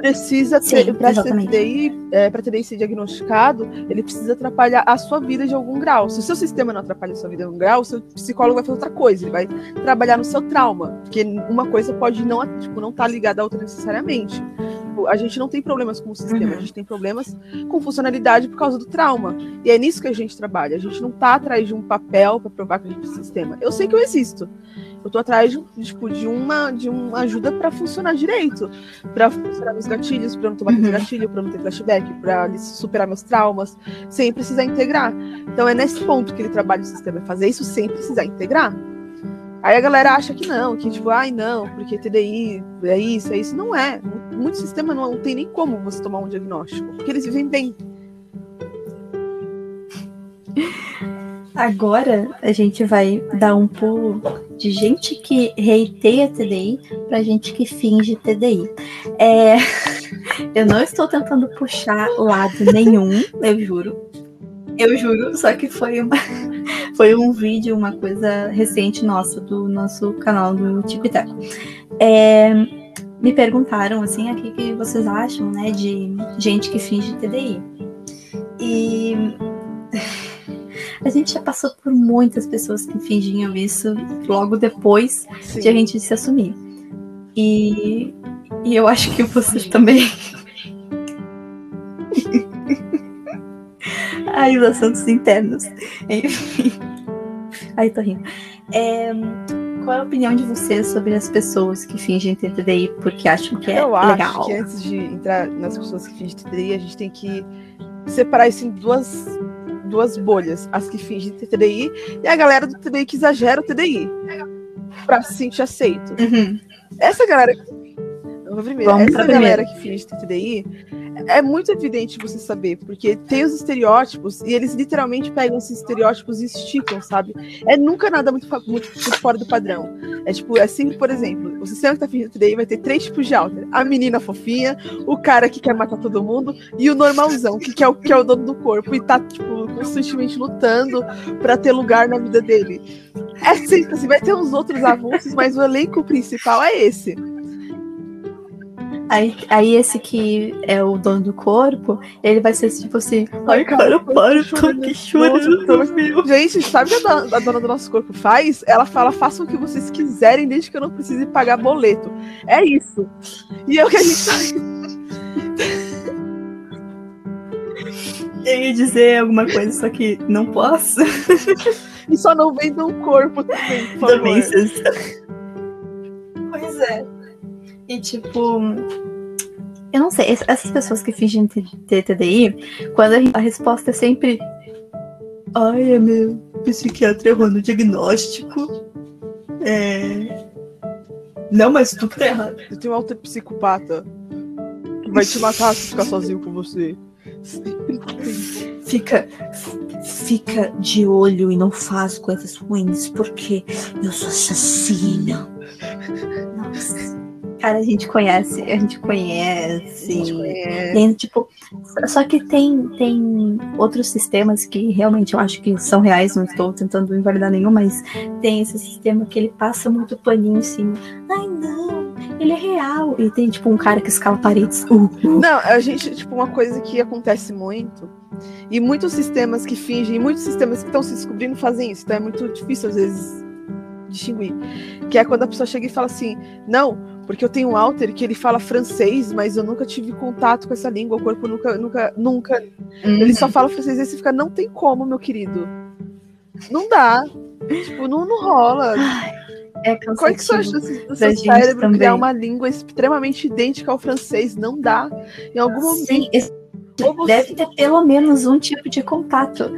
precisa ter, para TDI, é, para TDI ser diagnosticado, ele precisa atrapalhar a sua vida de algum grau. Se o seu sistema não atrapalha a sua vida de algum grau, o seu psicólogo vai fazer outra coisa, ele vai trabalhar no seu trauma, porque uma coisa pode não tipo, não estar tá ligada à outra necessariamente. Tipo, a gente não tem problemas com o sistema, uhum. a gente tem problemas com funcionalidade por causa do trauma. E é nisso que a gente trabalha. A gente não está atrás de um papel para provar que a gente tem sistema. Eu sei que eu existo. Eu tô atrás de, tipo, de uma de uma ajuda para funcionar direito, para funcionar meus gatilhos, para não tomar uhum. gatilho, para não ter flashback, para superar meus traumas, sem precisar integrar. Então é nesse ponto que ele trabalha o sistema, é fazer isso sem precisar integrar. Aí a galera acha que não, que tipo, ai não, porque TDI é isso, é isso. Não é. Muito sistema não, tem nem como você tomar um diagnóstico, porque eles vivem bem. Agora a gente vai dar um pulo de gente que reiteia TDI para gente que finge TDI. É... Eu não estou tentando puxar lado nenhum, eu juro. Eu juro, só que foi uma foi um vídeo, uma coisa recente nossa do nosso canal do TikTok. É, me perguntaram assim, o que vocês acham, né, de gente que finge TDI. E a gente já passou por muitas pessoas que fingiam isso logo depois Sim. de a gente se assumir. E, e eu acho que vocês também. Ai, os assuntos internos. Enfim. Ai, tô rindo. É, qual é a opinião de vocês sobre as pessoas que fingem ter TDI porque acham que é eu legal? Eu acho que antes de entrar nas pessoas que fingem TDI, a gente tem que separar isso em duas duas bolhas, as que fingem ter TDI e a galera do TDI que exagera o TDI para se sentir aceito. Uhum. Essa galera primeiro, Vamos essa galera que finge ter TDI é muito evidente você saber, porque tem os estereótipos e eles literalmente pegam esses estereótipos e esticam, sabe? É nunca nada muito, muito, muito fora do padrão. É tipo, é sempre, por exemplo, o sistema que tá fingindo TDI vai ter três tipos de alter. A menina fofinha, o cara que quer matar todo mundo e o normalzão, que, que, é, o, que é o dono do corpo e tá, tipo, constantemente lutando para ter lugar na vida dele. É sempre assim, vai ter uns outros avulsos, mas o elenco principal é esse. Aí, aí esse que é o dono do corpo, ele vai ser tipo assim, ai cara, para, eu tô aqui chorando. Gente, sabe o que a dona do nosso corpo faz? Ela fala, façam o que vocês quiserem, desde que eu não precise pagar boleto. É isso. E é o que a gente faz. Eu ia dizer alguma coisa, só que não posso. e só não vendo um corpo também, por também, Pois é. E tipo, eu não sei, essas pessoas que fingem ter TDI, quando a, resposta é sempre Ai, é meu psiquiatra errou no diagnóstico. É. Não, mas tudo tá errado. Eu tenho um alter psicopata que vai te matar se ficar sozinho com você. Fica. Fica de olho e não faz coisas ruins, porque eu sou assassina. Cara, a gente conhece, a gente conhece. A gente conhece. Tem, tipo, só que tem, tem outros sistemas que realmente eu acho que são reais, não estou tentando invalidar nenhum, mas tem esse sistema que ele passa muito paninho cima. Ai, não, ele é real. E tem, tipo, um cara que escala paredes. Uh, uh. Não, a gente, tipo, uma coisa que acontece muito. E muitos sistemas que fingem, muitos sistemas que estão se descobrindo fazem isso. Então é muito difícil, às vezes, distinguir. Que é quando a pessoa chega e fala assim: não, porque eu tenho um alter que ele fala francês, mas eu nunca tive contato com essa língua, o corpo nunca, nunca, nunca. Uhum. Ele só fala francês e você fica, não tem como, meu querido. Não dá. tipo, não, não rola. É Qual é que as chances do seu cérebro também. criar uma língua extremamente idêntica ao francês? Não dá. Em algum Sim, momento. Deve ter pelo menos um tipo de contato.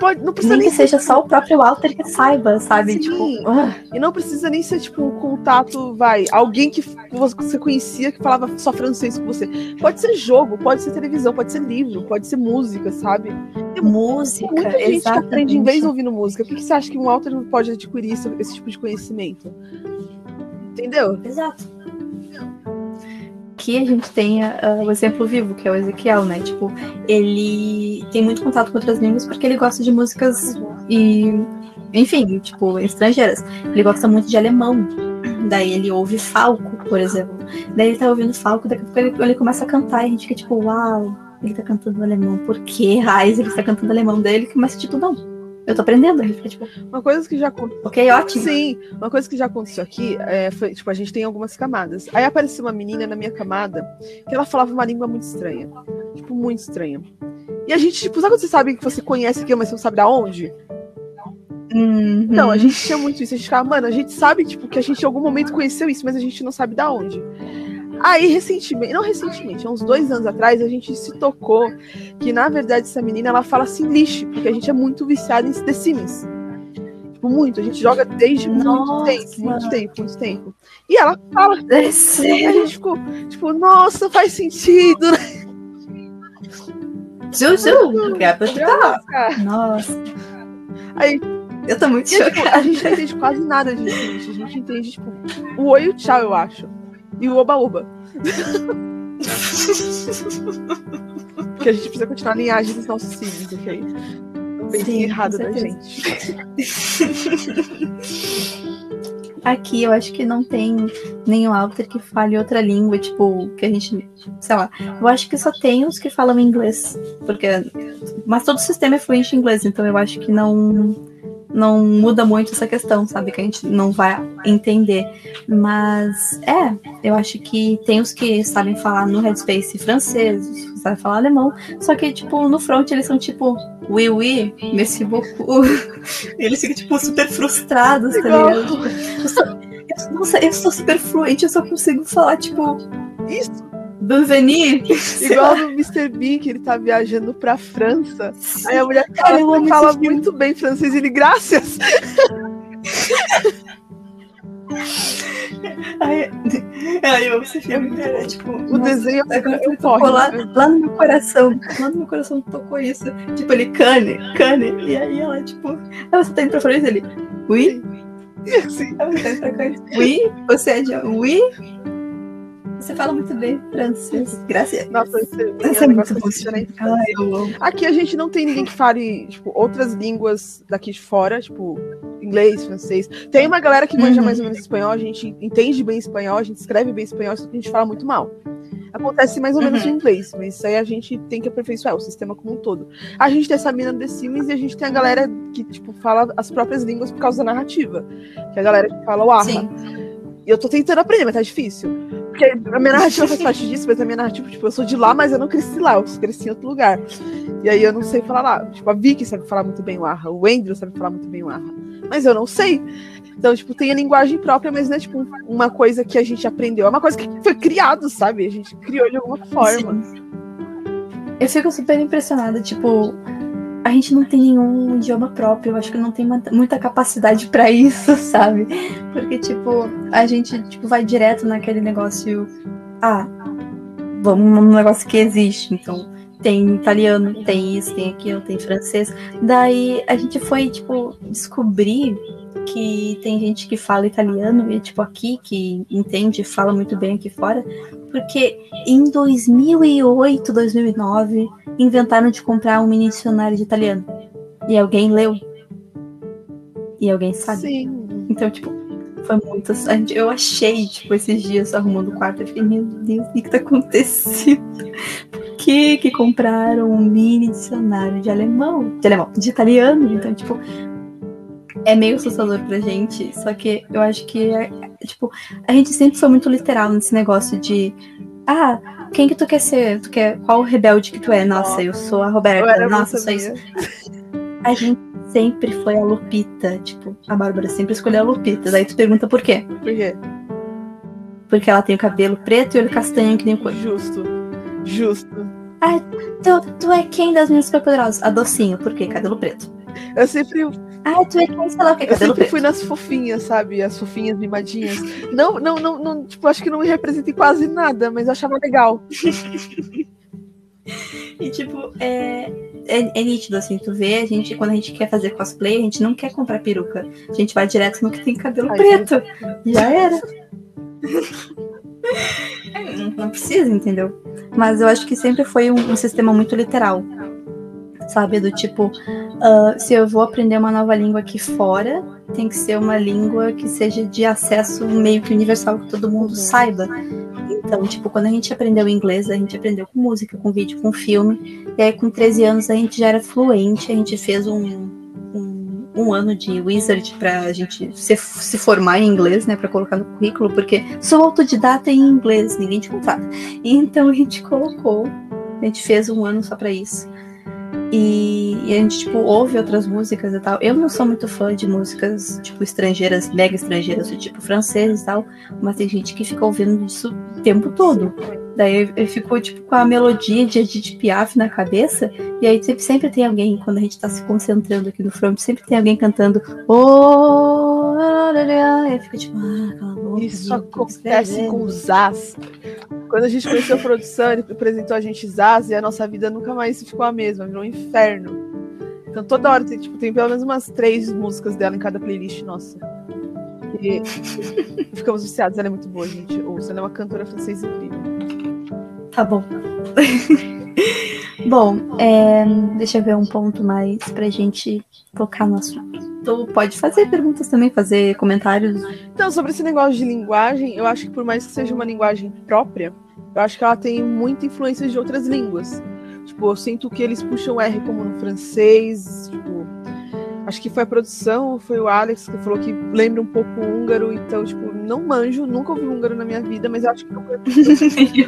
Pode, não precisa Nem nem que seja só o próprio Walter que saiba, sabe? Sim. Tipo, E não precisa nem ser, tipo, um contato, vai, alguém que você conhecia que falava só francês com você. Pode ser jogo, pode ser televisão, pode ser livro, pode ser música, sabe? Tem música, muita gente que exatamente. aprende inglês ouvindo música. Por que que você acha que um Walter não pode adquirir esse, esse tipo de conhecimento? Entendeu? Exato. Que a gente tenha ah, o exemplo vivo, que é o Ezequiel, né? Tipo, ele tem muito contato com outras línguas porque ele gosta de músicas e, enfim, tipo, estrangeiras. Ele gosta muito de alemão. Daí ele ouve Falco, por exemplo. Daí ele tá ouvindo Falco, daqui a pouco ele, ele começa a cantar e a gente fica tipo, uau, ele tá cantando alemão. Por que raiz ele tá cantando alemão? Daí ele começa tipo, não, eu tô aprendendo. A tipo, Uma coisa que já aconteceu. ok, ótimo. Sim, uma coisa que já aconteceu aqui é, foi, tipo, a gente tem algumas camadas. Aí apareceu uma menina na minha camada que ela falava uma língua muito estranha. Tipo, muito estranha. E a gente, tipo, sabe quando você sabe que você conhece aquilo, mas você não sabe da onde? Uhum. Não, a gente tinha muito isso. A gente ficava, mano, a gente sabe, tipo, que a gente em algum momento conheceu isso, mas a gente não sabe da onde. Aí, recentemente, não recentemente, há uns dois anos atrás, a gente se tocou que, na verdade, essa menina, ela fala Simlish, porque a gente é muito viciado em The Sims. Tipo, muito. A gente joga desde muito Nossa. tempo, muito tempo, muito tempo. E ela fala, É e a gente ficou, tipo, nossa, faz sentido, né? Que é. Cara, Nossa, Aí, eu tô muito e, tipo, chocada. a gente não entende quase nada de Simlish. A gente entende, tipo, o oi e o tchau, eu acho. E o oba-oba. Porque a gente precisa continuar a linhagem dos nossos Sims, ok? Sim, errado da certeza. gente. Aqui eu acho que não tem nenhum Alter que fale outra língua, tipo, que a gente, sei lá. Eu acho que só tem os que falam inglês, porque mas todo o sistema é fluente em inglês, então eu acho que não não muda muito essa questão, sabe, que a gente não vai entender. Mas é, eu acho que tem os que sabem falar no Headspace francês, os que sabem falar alemão, só que tipo no front eles são tipo oui oui, merci beaucoup. Eles ficam tipo super frustrados, tá ligado? Eu sou, eu, nossa, eu sou super fluente, eu só consigo falar, tipo, Isso, Bienvenue. igual no Mr. Bean, que ele tá viajando pra França. Aí a mulher Cara, eu fala, amo fala muito bem francês ele, graças. Ai, ai, eu esse filme, cara. Tipo, O desenho agora é um tocou lá, né? lá no meu coração. Lá no meu coração tocou isso. Tipo, ele cane, cane. E aí ela, tipo, ela você tá indo pra frente ele. Oui? Sim. Ela tá indo pra. Oui? Você é de oui? Você fala muito bem francês. Graças. Nossa, esse, Essa é é muito eu amo. Aqui a gente não tem ninguém que fale, tipo, outras línguas daqui de fora, tipo, inglês, francês. Tem uma galera que manja Uhum. mais ou menos espanhol, a gente entende bem espanhol, a gente escreve bem espanhol, só que a gente fala muito mal. Acontece mais ou menos Uhum. no inglês, mas isso aí a gente tem que aperfeiçoar, o sistema como um todo. A gente tem essa mina do The Sims e a gente tem a galera que, tipo, fala as próprias línguas por causa da narrativa. Que é a galera que fala o arra. Sim. E eu tô tentando aprender, mas tá difícil. Porque a minha narrativa faz parte disso, mas a minha narrativa, tipo, eu sou de lá, mas eu não cresci lá, eu cresci em outro lugar. E aí eu não sei falar lá. Tipo, a Vicky sabe falar muito bem o Arra, o Andrew sabe falar muito bem o Arra. Mas eu não sei. Então, tipo, tem a linguagem própria, mas não é, tipo, uma coisa que a gente aprendeu. É uma coisa que foi criado, sabe? A gente criou de alguma forma. Sim. Eu fico super impressionada, tipo, a gente não tem nenhum idioma próprio, eu acho que não tem muita- capacidade pra isso, sabe? Porque, tipo, a gente tipo, vai direto naquele negócio. Ah, vamos num negócio que existe, então. Tem italiano, tem isso, tem aquilo, tem francês. Daí a gente foi, tipo, descobrir que tem gente que fala italiano e, tipo, aqui, que entende, fala muito bem aqui fora. Porque em 2008, 2009, inventaram de comprar um mini dicionário de italiano. E alguém leu. E alguém sabe. Sim. Então, tipo, foi muito. Eu achei, tipo, esses dias arrumando o quarto. Eu fiquei, meu Deus, o que, que tá acontecendo? Por que que compraram um mini dicionário de alemão? De alemão, de italiano. Então, tipo, é meio assustador pra gente. Só que eu acho que, é, é, tipo, a gente sempre foi muito literal nesse negócio de. Ah, quem que tu quer ser? Tu quer. Qual rebelde que tu é? Nossa, eu sou a Eu Roberta. Nossa, muito sou isso. A gente sempre foi a Lupita. Tipo, a Bárbara sempre escolheu a Lupita. Daí tu pergunta por quê? Por quê? Porque ela tem o cabelo preto e olho castanho que nem o coelho. Justo. Justo. Tu, tu é quem das minhas superpoderosas? A docinho. Por quê? Cabelo preto. Eu sempre. Ah, tu é quem, sei lá o que, Eu sempre preto. fui nas fofinhas, sabe? As fofinhas mimadinhas. Não, não, não, não, tipo, acho que não me representa em quase nada, mas eu achava legal. E tipo, é, é, é nítido, assim, tu vê, a gente, quando a gente quer fazer cosplay, a gente não quer comprar peruca. A gente vai direto no que tem cabelo Ai, preto. Já era. É, não, não precisa, entendeu? Mas eu acho que sempre foi um, um sistema muito literal. Sabe? Do tipo, ah, se eu vou aprender uma nova língua aqui fora, tem que ser uma língua que seja de acesso meio que universal, que todo mundo saiba. Então, tipo, quando a gente aprendeu inglês, a gente aprendeu com música, com vídeo, com filme. E aí, com 13 anos, a gente já era fluente, a gente fez um, um, um ano de Wizard pra gente se, se formar em inglês, né? Pra colocar no currículo, porque sou autodidata em inglês, ninguém te contrata. Então a gente colocou, a gente fez um ano só pra isso. E, e a gente, tipo, ouve outras músicas e tal. Eu não sou muito fã de músicas, tipo, estrangeiras, mega estrangeiras, do tipo francês e tal. Mas tem gente que fica ouvindo isso o tempo todo. Daí eu, eu fico, tipo, com a melodia de Edith Piaf na cabeça. E aí sempre, sempre tem alguém, quando a gente tá se concentrando aqui no front, sempre tem alguém cantando. Oh, lá, lá, lá", e eu fico tipo, ah, cala a boca, Isso acontece com o Zaz. Quando a gente conheceu a produção, ele apresentou a gente Zaz e a nossa vida nunca mais ficou a mesma, virou um inferno. Então toda hora tem, tipo, tem pelo menos umas três músicas dela em cada playlist nossa. E ficamos viciados, ela é muito boa, gente. Ouça, ela é uma cantora francesa incrível. Tá bom. bom, é, deixa eu ver um ponto mais pra gente focar no assunto. Tu pode fazer perguntas também, fazer comentários. Então, sobre esse negócio de linguagem, eu acho que por mais que seja uma linguagem própria, eu acho que ela tem muita influência de outras línguas. Tipo, eu sinto que eles puxam R como no francês, tipo, acho que foi a produção, foi o Alex que falou que lembra um pouco o húngaro, então, tipo, não manjo, nunca ouvi húngaro na minha vida, mas eu acho que não,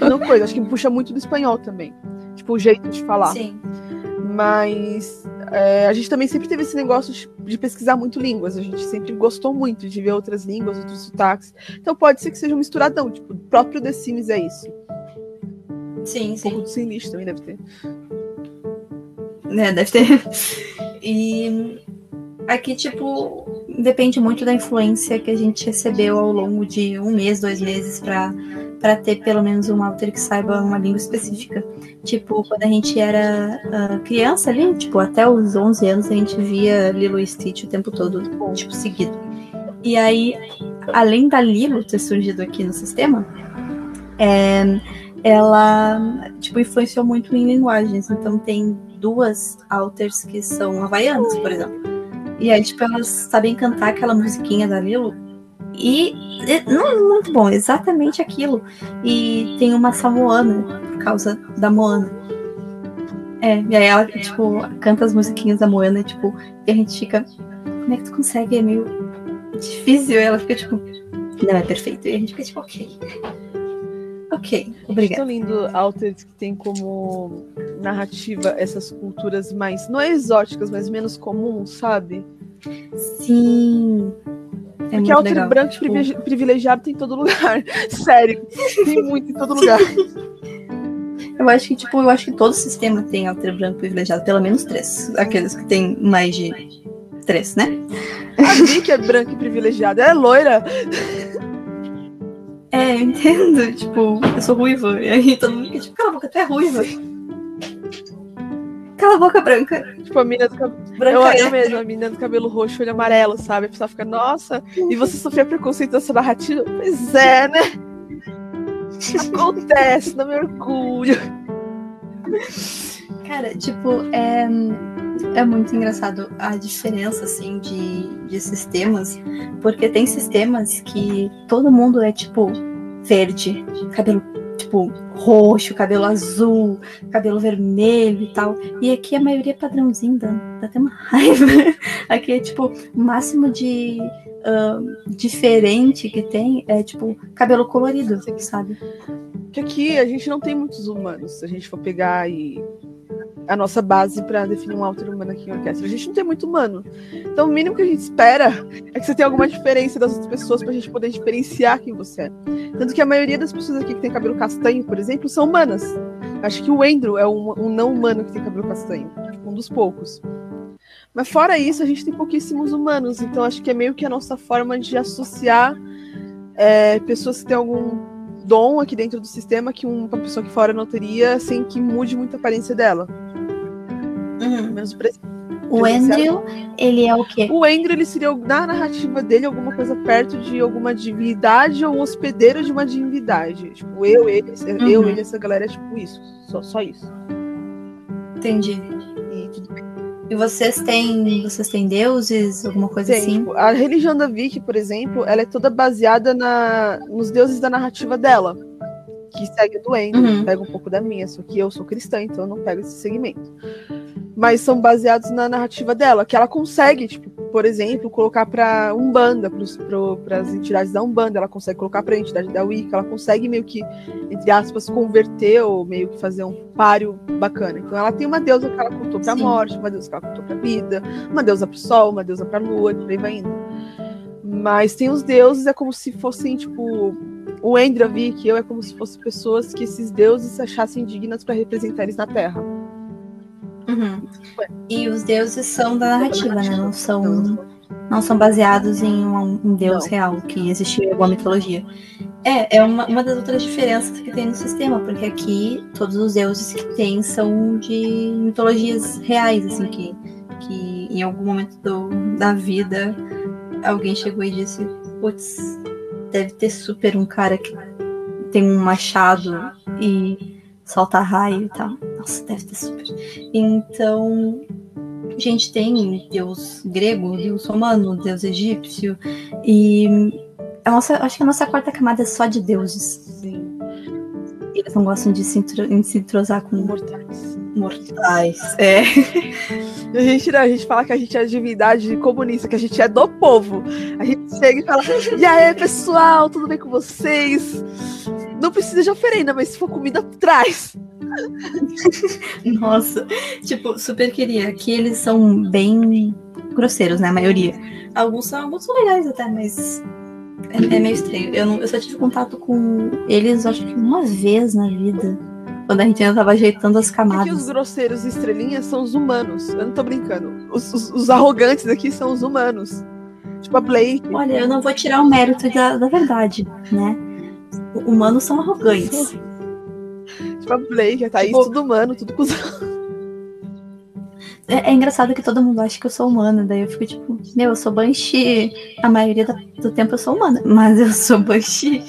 não coisa, acho que puxa muito do espanhol também. Tipo, o jeito de falar. Sim. Mas é, a gente também sempre teve esse negócio de, de pesquisar muito línguas. A gente sempre gostou muito de ver outras línguas, outros sotaques. Então pode ser que seja um misturadão. Tipo, o próprio The Sims é isso. Sim, Um pouco do Sim também deve ter. É, deve ter. E aqui, tipo, depende muito da influência que a gente recebeu ao longo de um mês, dois meses, pra, pra ter pelo menos um autor que saiba uma língua específica. Tipo, quando a gente era ah, criança ali, tipo, até os 11 anos, a gente via Lilo e Stitch o tempo todo, tipo, seguido. E aí, além da Lilo ter surgido aqui no sistema, é, ela, tipo, influenciou muito em linguagens. Então, tem duas authors que são havaianas, por exemplo. E aí, tipo, elas sabem cantar aquela musiquinha da Lilo. E, e não muito bom, exatamente aquilo. E tem uma samoana, por causa da Moana. É, e aí ela, tipo, canta as musiquinhas da Moana, tipo, e a gente fica. Como é que tu consegue? É meio difícil. E ela fica, tipo, não, é perfeito. E a gente fica, tipo, ok. Ok, obrigada. Tão lindo authors que tem como narrativa essas culturas mais, não é exóticas, mas menos comuns, sabe? Sim. É Porque autor legal. branco tipo, privile- privilegiado tem em todo lugar. Sério. Tem muito em todo lugar. Eu acho que, tipo, eu acho que todo sistema tem alter branco privilegiado, pelo menos três. Aqueles que tem mais de três, né? A Vicky é branca e privilegiada. Ela é loira. É, eu entendo. Tipo, eu sou ruiva. E aí todo mundo fica, tipo, cala a boca, tu é ruiva. Cala a boca, branca. Tipo, a mina do cabelo. Branca Eu, é. eu mesmo, a menina do cabelo roxo e olho amarelo, sabe? A pessoa fica, nossa, e você sofria preconceito dessa narrativa? Pois é, né? Acontece, não me orgulho. Cara, tipo, é, é muito engraçado a diferença, assim, de, de sistemas. Porque tem sistemas que todo mundo é, tipo, verde, cabelo, tipo, roxo, cabelo azul, cabelo vermelho e tal. E aqui a maioria é padrãozinho, dá, dá até uma raiva. Aqui é, tipo, o máximo de ah, diferente que tem é, tipo, cabelo colorido, sabe? Que aqui a gente não tem muitos humanos, se a gente for pegar e a nossa base pra definir um autor humano aqui em orquestra. A gente não tem muito humano. Então, o mínimo que a gente espera é que você tenha alguma diferença das outras pessoas pra gente poder diferenciar quem você é. Tanto que a maioria das pessoas aqui que tem cabelo castanho, por exemplo, são humanas. Acho que o Andrew é um, um não humano que tem cabelo castanho. Um dos poucos. Mas fora isso, a gente tem pouquíssimos humanos. Então acho que é meio que a nossa forma de associar é, pessoas que têm algum dom aqui dentro do sistema que uma pessoa que fora não teria, sem que mude muito a aparência dela. Uhum. Menos o Andrew, ele é o quê? O Andrew, ele seria, na narrativa dele, alguma coisa perto de alguma divindade ou hospedeiro de uma divindade. Tipo, eu, ele, uhum. eu, ele, essa galera é tipo isso. Só, só isso. Entendi. E tudo bem. E vocês têm, vocês têm deuses, alguma coisa Tem, assim? Tipo, a religião da Vicky, por exemplo, ela é toda baseada na, nos deuses da narrativa dela, que segue do Andrew, uhum. pega um pouco da minha, só que eu sou cristã, então eu não pego esse segmento mas são baseados na narrativa dela, que ela consegue, tipo, por exemplo, colocar para Umbanda, para as entidades da Umbanda, ela consegue colocar para a entidade da Wicca, ela consegue meio que, entre aspas, converter ou meio que fazer um páreo bacana. Então ela tem uma deusa que ela contou para a morte, uma deusa que ela contou para a vida, uma deusa para o sol, uma deusa para a lua, e por aí vai indo. Mas tem os deuses, é como se fossem, tipo, o Endra Vic, eu é como se fossem pessoas que esses deuses se achassem dignas para representar eles na Terra. Uhum. E os deuses são da narrativa, né? Não são, não são baseados em um, um deus não. real que existiu em alguma mitologia. É, é uma, uma das outras diferenças que tem no sistema, porque aqui todos os deuses que tem são de mitologias reais, assim, que, que em algum momento do, da vida alguém chegou e disse, putz, deve ter super um cara que tem um machado e solta raio e tal. Nossa, deve ter super. Então, a gente tem deus grego, deus romano, deus egípcio, e a nossa, acho que a nossa quarta camada é só de deuses. Sim. Eles não gostam de se, intro, se entrosar com mortais. Mortais, é. A gente, a gente fala que a gente é divindade comunista, que a gente é do povo. A gente chega e fala: E aí, pessoal, tudo bem com vocês? Não precisa de oferenda, mas se for comida, traz. Nossa, tipo, super queria. Aqui eles são bem grosseiros, né? A maioria. Alguns são, alguns são legais até, mas é, é meio estranho. Eu, não, eu só tive contato com eles, acho que uma vez na vida. Quando a gente ainda tava ajeitando as camadas. Aqui os grosseiros estrelinhas são os humanos. Eu não tô brincando. Os, os, os arrogantes aqui são os humanos. Tipo a Blake. Olha, eu não vou tirar o mérito da, da verdade, né? Humanos são arrogantes. Tipo a Blake, tá tipo, tudo humano, tudo cuzão. É, é, engraçado que todo mundo acha que eu sou humana, daí eu fico tipo, meu, eu sou Banshee. A maioria do tempo eu sou humana, mas eu sou Banshee.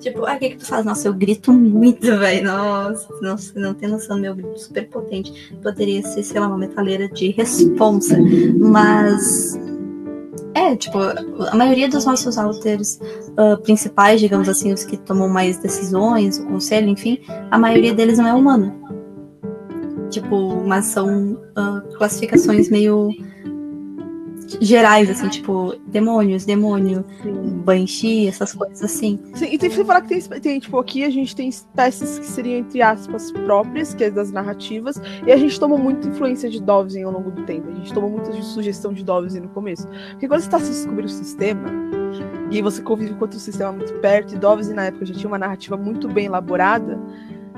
Tipo, ah, o que, que tu faz? Nossa, eu grito muito, velho. Nossa, não, não tem noção, meu grito super potente. Poderia ser, sei lá, uma metaleira de responsa. Mas é, tipo, a maioria dos nossos alters uh, principais, digamos assim, os que tomam mais decisões, o conselho, enfim, a maioria deles não é humano. Tipo, mas são uh, classificações meio gerais, assim, tipo, demônios, demônio, Sim. banshee, essas coisas assim. Sim, e tem que falar que tem, tem, tipo, aqui a gente tem espécies que seriam, entre aspas, próprias, que é das narrativas, e a gente tomou muita influência de Dovzen ao longo do tempo. A gente tomou muita sugestão de Dovzen no começo. Porque quando você está se descobrindo o sistema, e você convive com outro sistema muito perto, e Dovzen na época já tinha uma narrativa muito bem elaborada,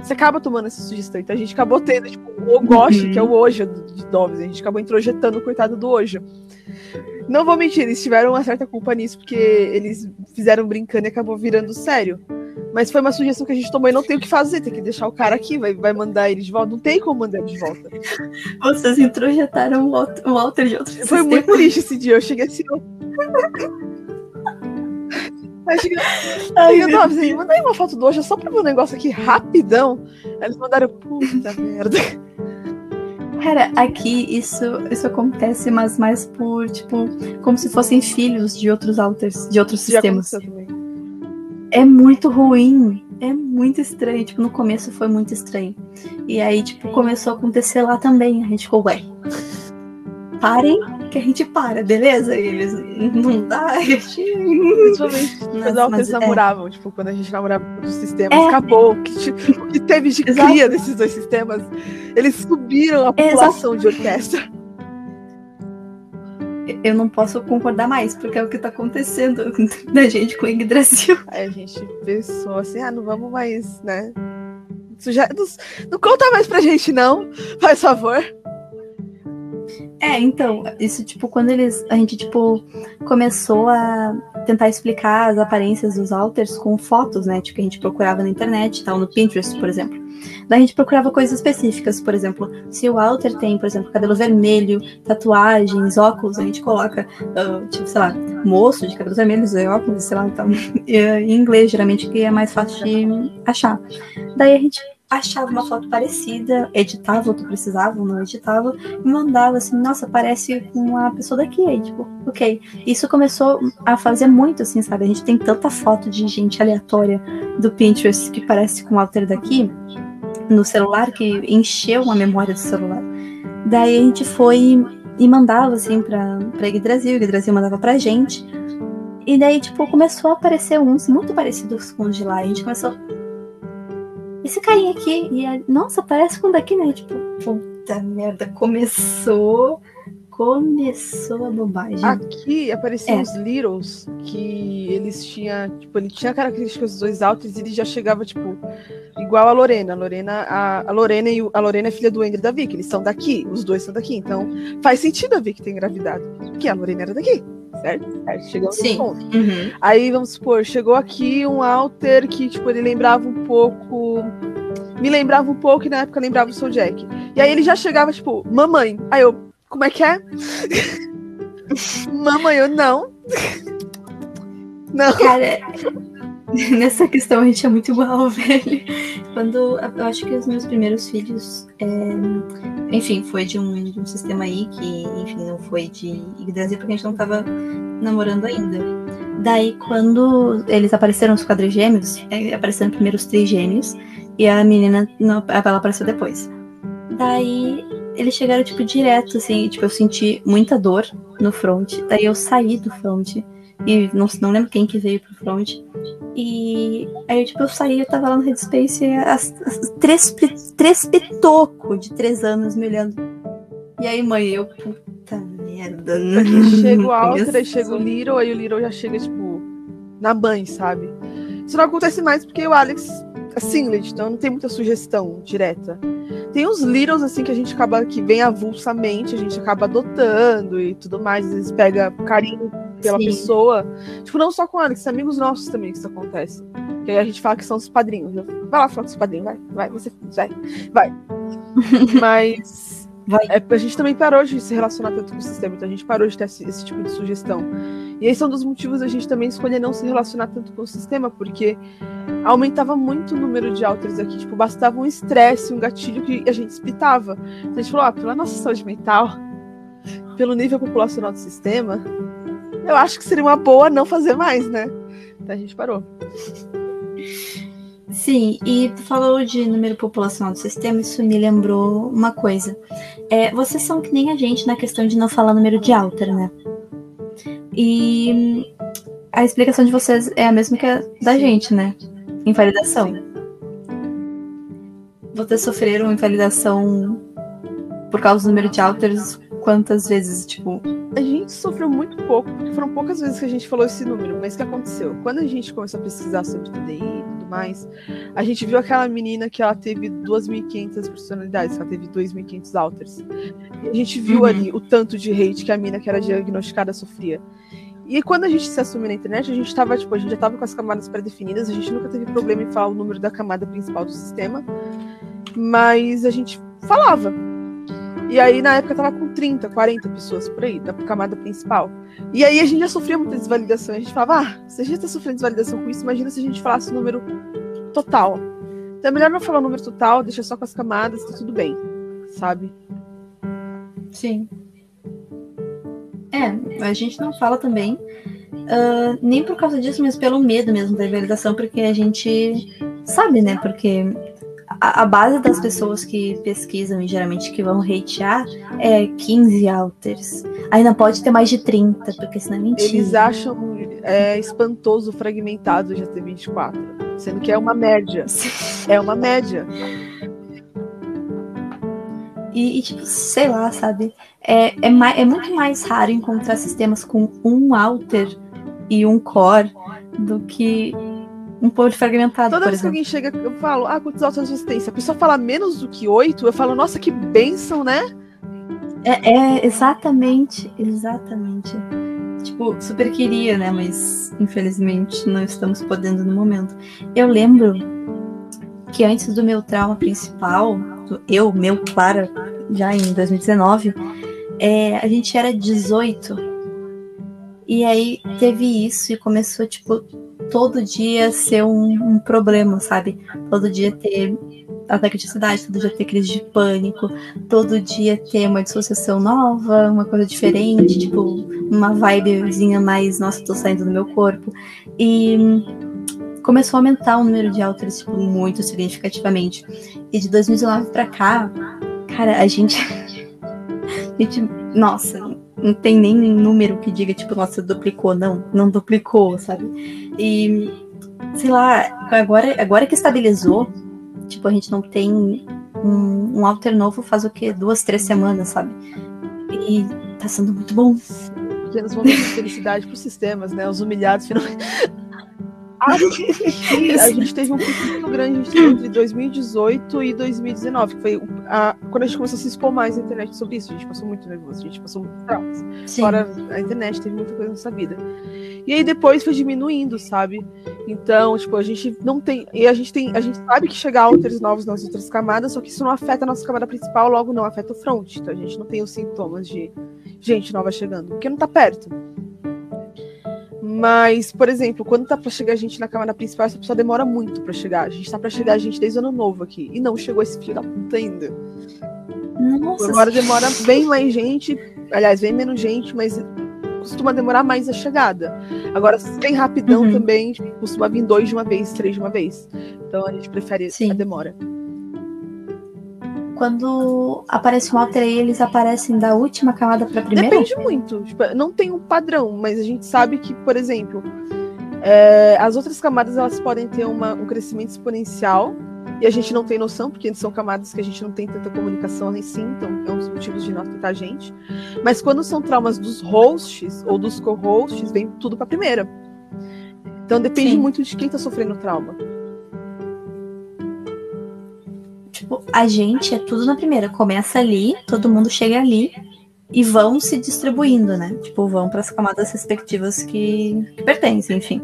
você acaba tomando essa sugestão. Então a gente acabou tendo, tipo, o Ogoshi, uhum. que é o Oja de Doves. A gente acabou introjetando o coitado do Oja. Não vou mentir, eles tiveram uma certa culpa nisso, porque eles fizeram brincando e acabou virando sério. Mas foi uma sugestão que a gente tomou e não tem o que fazer, tem que deixar o cara aqui, vai, vai mandar ele de volta. Não tem como mandar ele de volta. Vocês introjetaram o Walter de outro Foi sistema. muito triste esse dia. Eu cheguei assim. Eu... Ai, eu tava assim, manda aí uma foto do hoje só pra ver um negócio aqui rapidão. Aí eles mandaram, puta merda. Cara, aqui isso, isso acontece, mas mais por, tipo, como se fossem filhos de outros alters, de outros Já sistemas. É muito ruim. É muito estranho. Tipo, no começo foi muito estranho. E aí, tipo, começou a acontecer lá também. A gente ficou, ué. Parem que a gente para, beleza? E eles não dá, a gente. Principalmente quando eles é. namoravam, tipo, quando a gente namorava com os sistemas, é. acabou. O que, o que teve de Exato. cria desses dois sistemas, eles subiram a população Exato. de orquestra. Eu não posso concordar mais, porque é o que tá acontecendo da gente com o Yggdrasil. Aí a gente pensou assim, ah, não vamos mais, né? Isso já, não, não conta mais pra gente, não, faz favor. É, então, isso, tipo, quando eles. A gente, tipo, começou a tentar explicar as aparências dos alters com fotos, né? Tipo, que a gente procurava na internet, tal, no Pinterest, por exemplo. Daí a gente procurava coisas específicas, por exemplo, se o alter tem, por exemplo, cabelo vermelho, tatuagens, óculos, a gente coloca, uh, tipo, sei lá, moço de cabelos vermelhos e óculos, sei lá, então, em inglês, geralmente, que é mais fácil de achar. Daí a gente achava uma foto parecida, editava o que precisava, não editava, e mandava assim, nossa, parece com a pessoa daqui. Aí, tipo, ok. Isso começou a fazer muito, assim, sabe? A gente tem tanta foto de gente aleatória do Pinterest que parece com o alter daqui no celular, que encheu a memória do celular. Daí a gente foi e mandava, assim, pra, pra Yggdrasil, Yggdrasil mandava pra gente. E daí, tipo, começou a aparecer uns muito parecidos com os de lá. A gente começou, esse carinha aqui, e é, nossa, parece com daqui, né? Tipo, puta merda, começou. Começou a bobagem. Aqui apareciam é. os Littles, que eles tinham, tipo, ele tinha características dos dois altos e ele já chegava, tipo, igual a Lorena. A Lorena, a, a Lorena e o, a Lorena é filha do Andrew e da Vicky, eles são daqui, os dois são daqui. Então, faz sentido a Vicky ter engravidado, porque a Lorena era daqui certo? chegamos Sim. ponto. Uhum. Aí, vamos supor, chegou aqui um alter que, tipo, ele lembrava um pouco. Me lembrava um pouco e na época lembrava o Soul Jack. E aí ele já chegava, tipo, mamãe. Aí eu, como é que é? mamãe, eu não. não. Cara, nessa questão a gente é muito igual, velho. Quando eu acho que os meus primeiros filhos, é, enfim, foi de um, de um, sistema aí que, enfim, não foi de Yggdrasil porque a gente não tava namorando ainda. Daí, quando eles apareceram os quadrigêmeos, é, apareceram primeiro os trigêmeos e a menina, não, ela apareceu depois. Daí, eles chegaram, tipo, direto, assim, tipo, eu senti muita dor no front. Daí eu saí do front e não, não lembro quem que veio pro front. E aí, tipo, eu saí, eu tava lá no Headspace e as, as três, três pitocos de três anos me olhando. E aí, mãe, eu, puta merda. Chega o Alter, chega o Little, aí o Little já chega, tipo, na mãe, sabe? Isso não acontece mais porque o Alex é singlet, então não tem muita sugestão direta. Tem os Littles, assim, que a gente acaba, que vem avulsamente, a gente acaba adotando e tudo mais, às vezes pega carinho pela Sim. pessoa. Tipo, não só com Alex, amigos nossos também que isso acontece. Que aí a gente fala que são os padrinhos. Vai lá falar com os padrinhos, vai, vai, você vai, vai. Mas vai. É, a gente também parou de se relacionar tanto com o sistema, então a gente parou de ter esse, esse tipo de sugestão. E esse é um dos motivos a gente também escolher não se relacionar tanto com o sistema, porque aumentava muito o número de alters aqui. Tipo, bastava um estresse, um gatilho que a gente espitava. Então a gente falou, ó, pela nossa saúde mental, pelo nível populacional do sistema, eu acho que seria uma boa não fazer mais, né? Então a gente parou. Sim, e tu falou de número populacional do sistema, isso me lembrou uma coisa. É, vocês são que nem a gente na questão de não falar número de alter, né? E a explicação de vocês é a mesma que a da gente, né? Invalidação. Vocês sofreram invalidação por causa do número de alters quantas vezes, tipo, a gente sofreu muito pouco, porque foram poucas vezes que a gente falou esse número, mas o que aconteceu? Quando a gente começou a pesquisar sobre TDI mais, a gente viu aquela menina que ela teve 2.500 personalidades, ela teve 2.500 alters. E a gente viu uhum. ali o tanto de hate que a mina que era diagnosticada sofria. E quando a gente se assumiu na internet, a gente tava, tipo, a gente já tava com as camadas pré-definidas, a gente nunca teve problema em falar o número da camada principal do sistema, mas a gente falava. E aí, na época, tava com 30, 40 pessoas por aí, da camada principal. E aí a gente já sofria muita desvalidação. A gente falava, ah, se a gente tá sofrendo desvalidação com isso, imagina se a gente falasse o número total. Então é melhor não falar o número total, deixa só com as camadas, tá tudo bem, sabe? Sim. É, a gente não fala também, uh, nem por causa disso, mas pelo medo mesmo da invalidação, porque a gente sabe, né? Porque a, a, base das pessoas que pesquisam e geralmente que vão hatear é 15 alters. Não pode ter mais de 30, porque senão é mentira. Eles acham é, espantoso fragmentado já ter 24, sendo que é uma média. é uma média. E, e, tipo, sei lá, sabe? É, é, é muito mais raro encontrar sistemas com um alter e um core do que um pouco fragmentado. Toda vez exemplo. que alguém chega, eu falo, ah, quantos altos de resistência? A pessoa fala menos do que oito, eu falo, nossa, que bênção, né? É, é, exatamente, exatamente. Tipo, super queria, né? Mas infelizmente não estamos podendo no momento. Eu lembro que antes do meu trauma principal, eu, meu, Clara, já em 2019, é, a gente era 18. E aí teve isso e começou, tipo, todo dia ser um, um problema, sabe? Todo dia ter ataque de ansiedade, todo dia ter crise de pânico, todo dia ter uma dissociação nova, uma coisa diferente, tipo, uma vibezinha mais, nossa, tô saindo do meu corpo. E começou a aumentar o número de alters, tipo, muito significativamente. E de 2019 para cá, cara, a gente. a gente. Nossa, não tem nem número que diga, tipo, nossa, duplicou. Não, não duplicou, sabe? E, sei lá, agora, agora que estabilizou, tipo, a gente não tem um, um alter novo faz o quê? Duas, três semanas, sabe? E tá sendo muito bom. Pequenos momentos de felicidade pros sistemas, né? Os humilhados finalmente. a gente teve um pico muito grande entre 2018 e 2019, que foi a, quando a gente começou a se expor mais na internet sobre isso. A gente passou muito nervoso, a gente passou muito traumas. Fora a internet, teve muita coisa nessa vida. E aí depois foi diminuindo, sabe? Então, tipo, a gente não tem. E a gente tem. A gente sabe que chega alters novos nas outras camadas, só que isso não afeta a nossa camada principal, logo não afeta o front. Então a gente não tem os sintomas de gente nova chegando, porque não tá perto. Mas, por exemplo, quando tá pra chegar a gente na camada principal, essa pessoa demora muito para chegar. A gente tá pra chegar a gente desde o ano novo aqui. E não chegou esse filho da puta ainda. Nossa. Agora demora bem mais gente. Aliás, bem menos gente, mas costuma demorar mais a chegada. Agora, se tem rapidão uhum. também, costuma vir dois de uma vez, três de uma vez. Então a gente prefere Sim. a demora. Quando aparece um alter eles aparecem da última camada para a primeira? Depende muito. Tipo, não tem um padrão, mas a gente sabe que, por exemplo, é, as outras camadas elas podem ter uma, um crescimento exponencial e a gente não tem noção, porque são camadas que a gente não tem tanta comunicação assim, então é um dos motivos de não afetar a gente. Mas quando são traumas dos hosts ou dos co-hosts, vem tudo para a primeira. Então depende Sim. muito de quem está sofrendo trauma. Tipo, a gente é tudo na primeira. Começa ali, todo mundo chega ali e vão se distribuindo, né? Tipo, vão para as camadas respectivas que, que pertencem, enfim.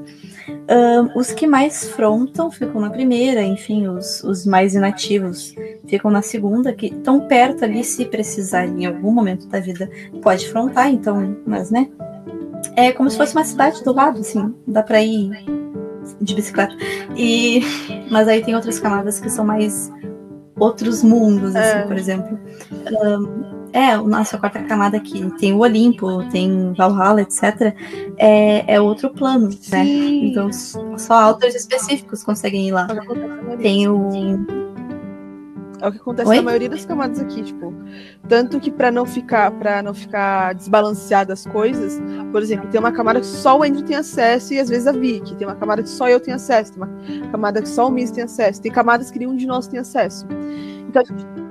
Um, os que mais frontam ficam na primeira, enfim, os, os mais inativos ficam na segunda, que estão perto ali, se precisar em algum momento da vida, pode frontar, então, mas, né? É como se fosse uma cidade do lado, assim, dá para ir de bicicleta. E, mas aí tem outras camadas que são mais outros mundos, assim, é. por exemplo. Um, é, nossa quarta camada aqui tem o Olimpo, tem Valhalla, etc. É, é outro plano, né? Sim. né? Então só autores específicos conseguem ir lá. Tem o. É o que acontece Oi? na maioria das camadas aqui, tipo, tanto que para não ficar para não ficar desbalanceadas as coisas, por exemplo, tem uma camada que só o Andrew tem acesso e às vezes a Vicky, tem uma camada que só eu tenho acesso, tem uma camada que só o Miss tem acesso, tem camadas que nenhum de nós tem acesso. Então,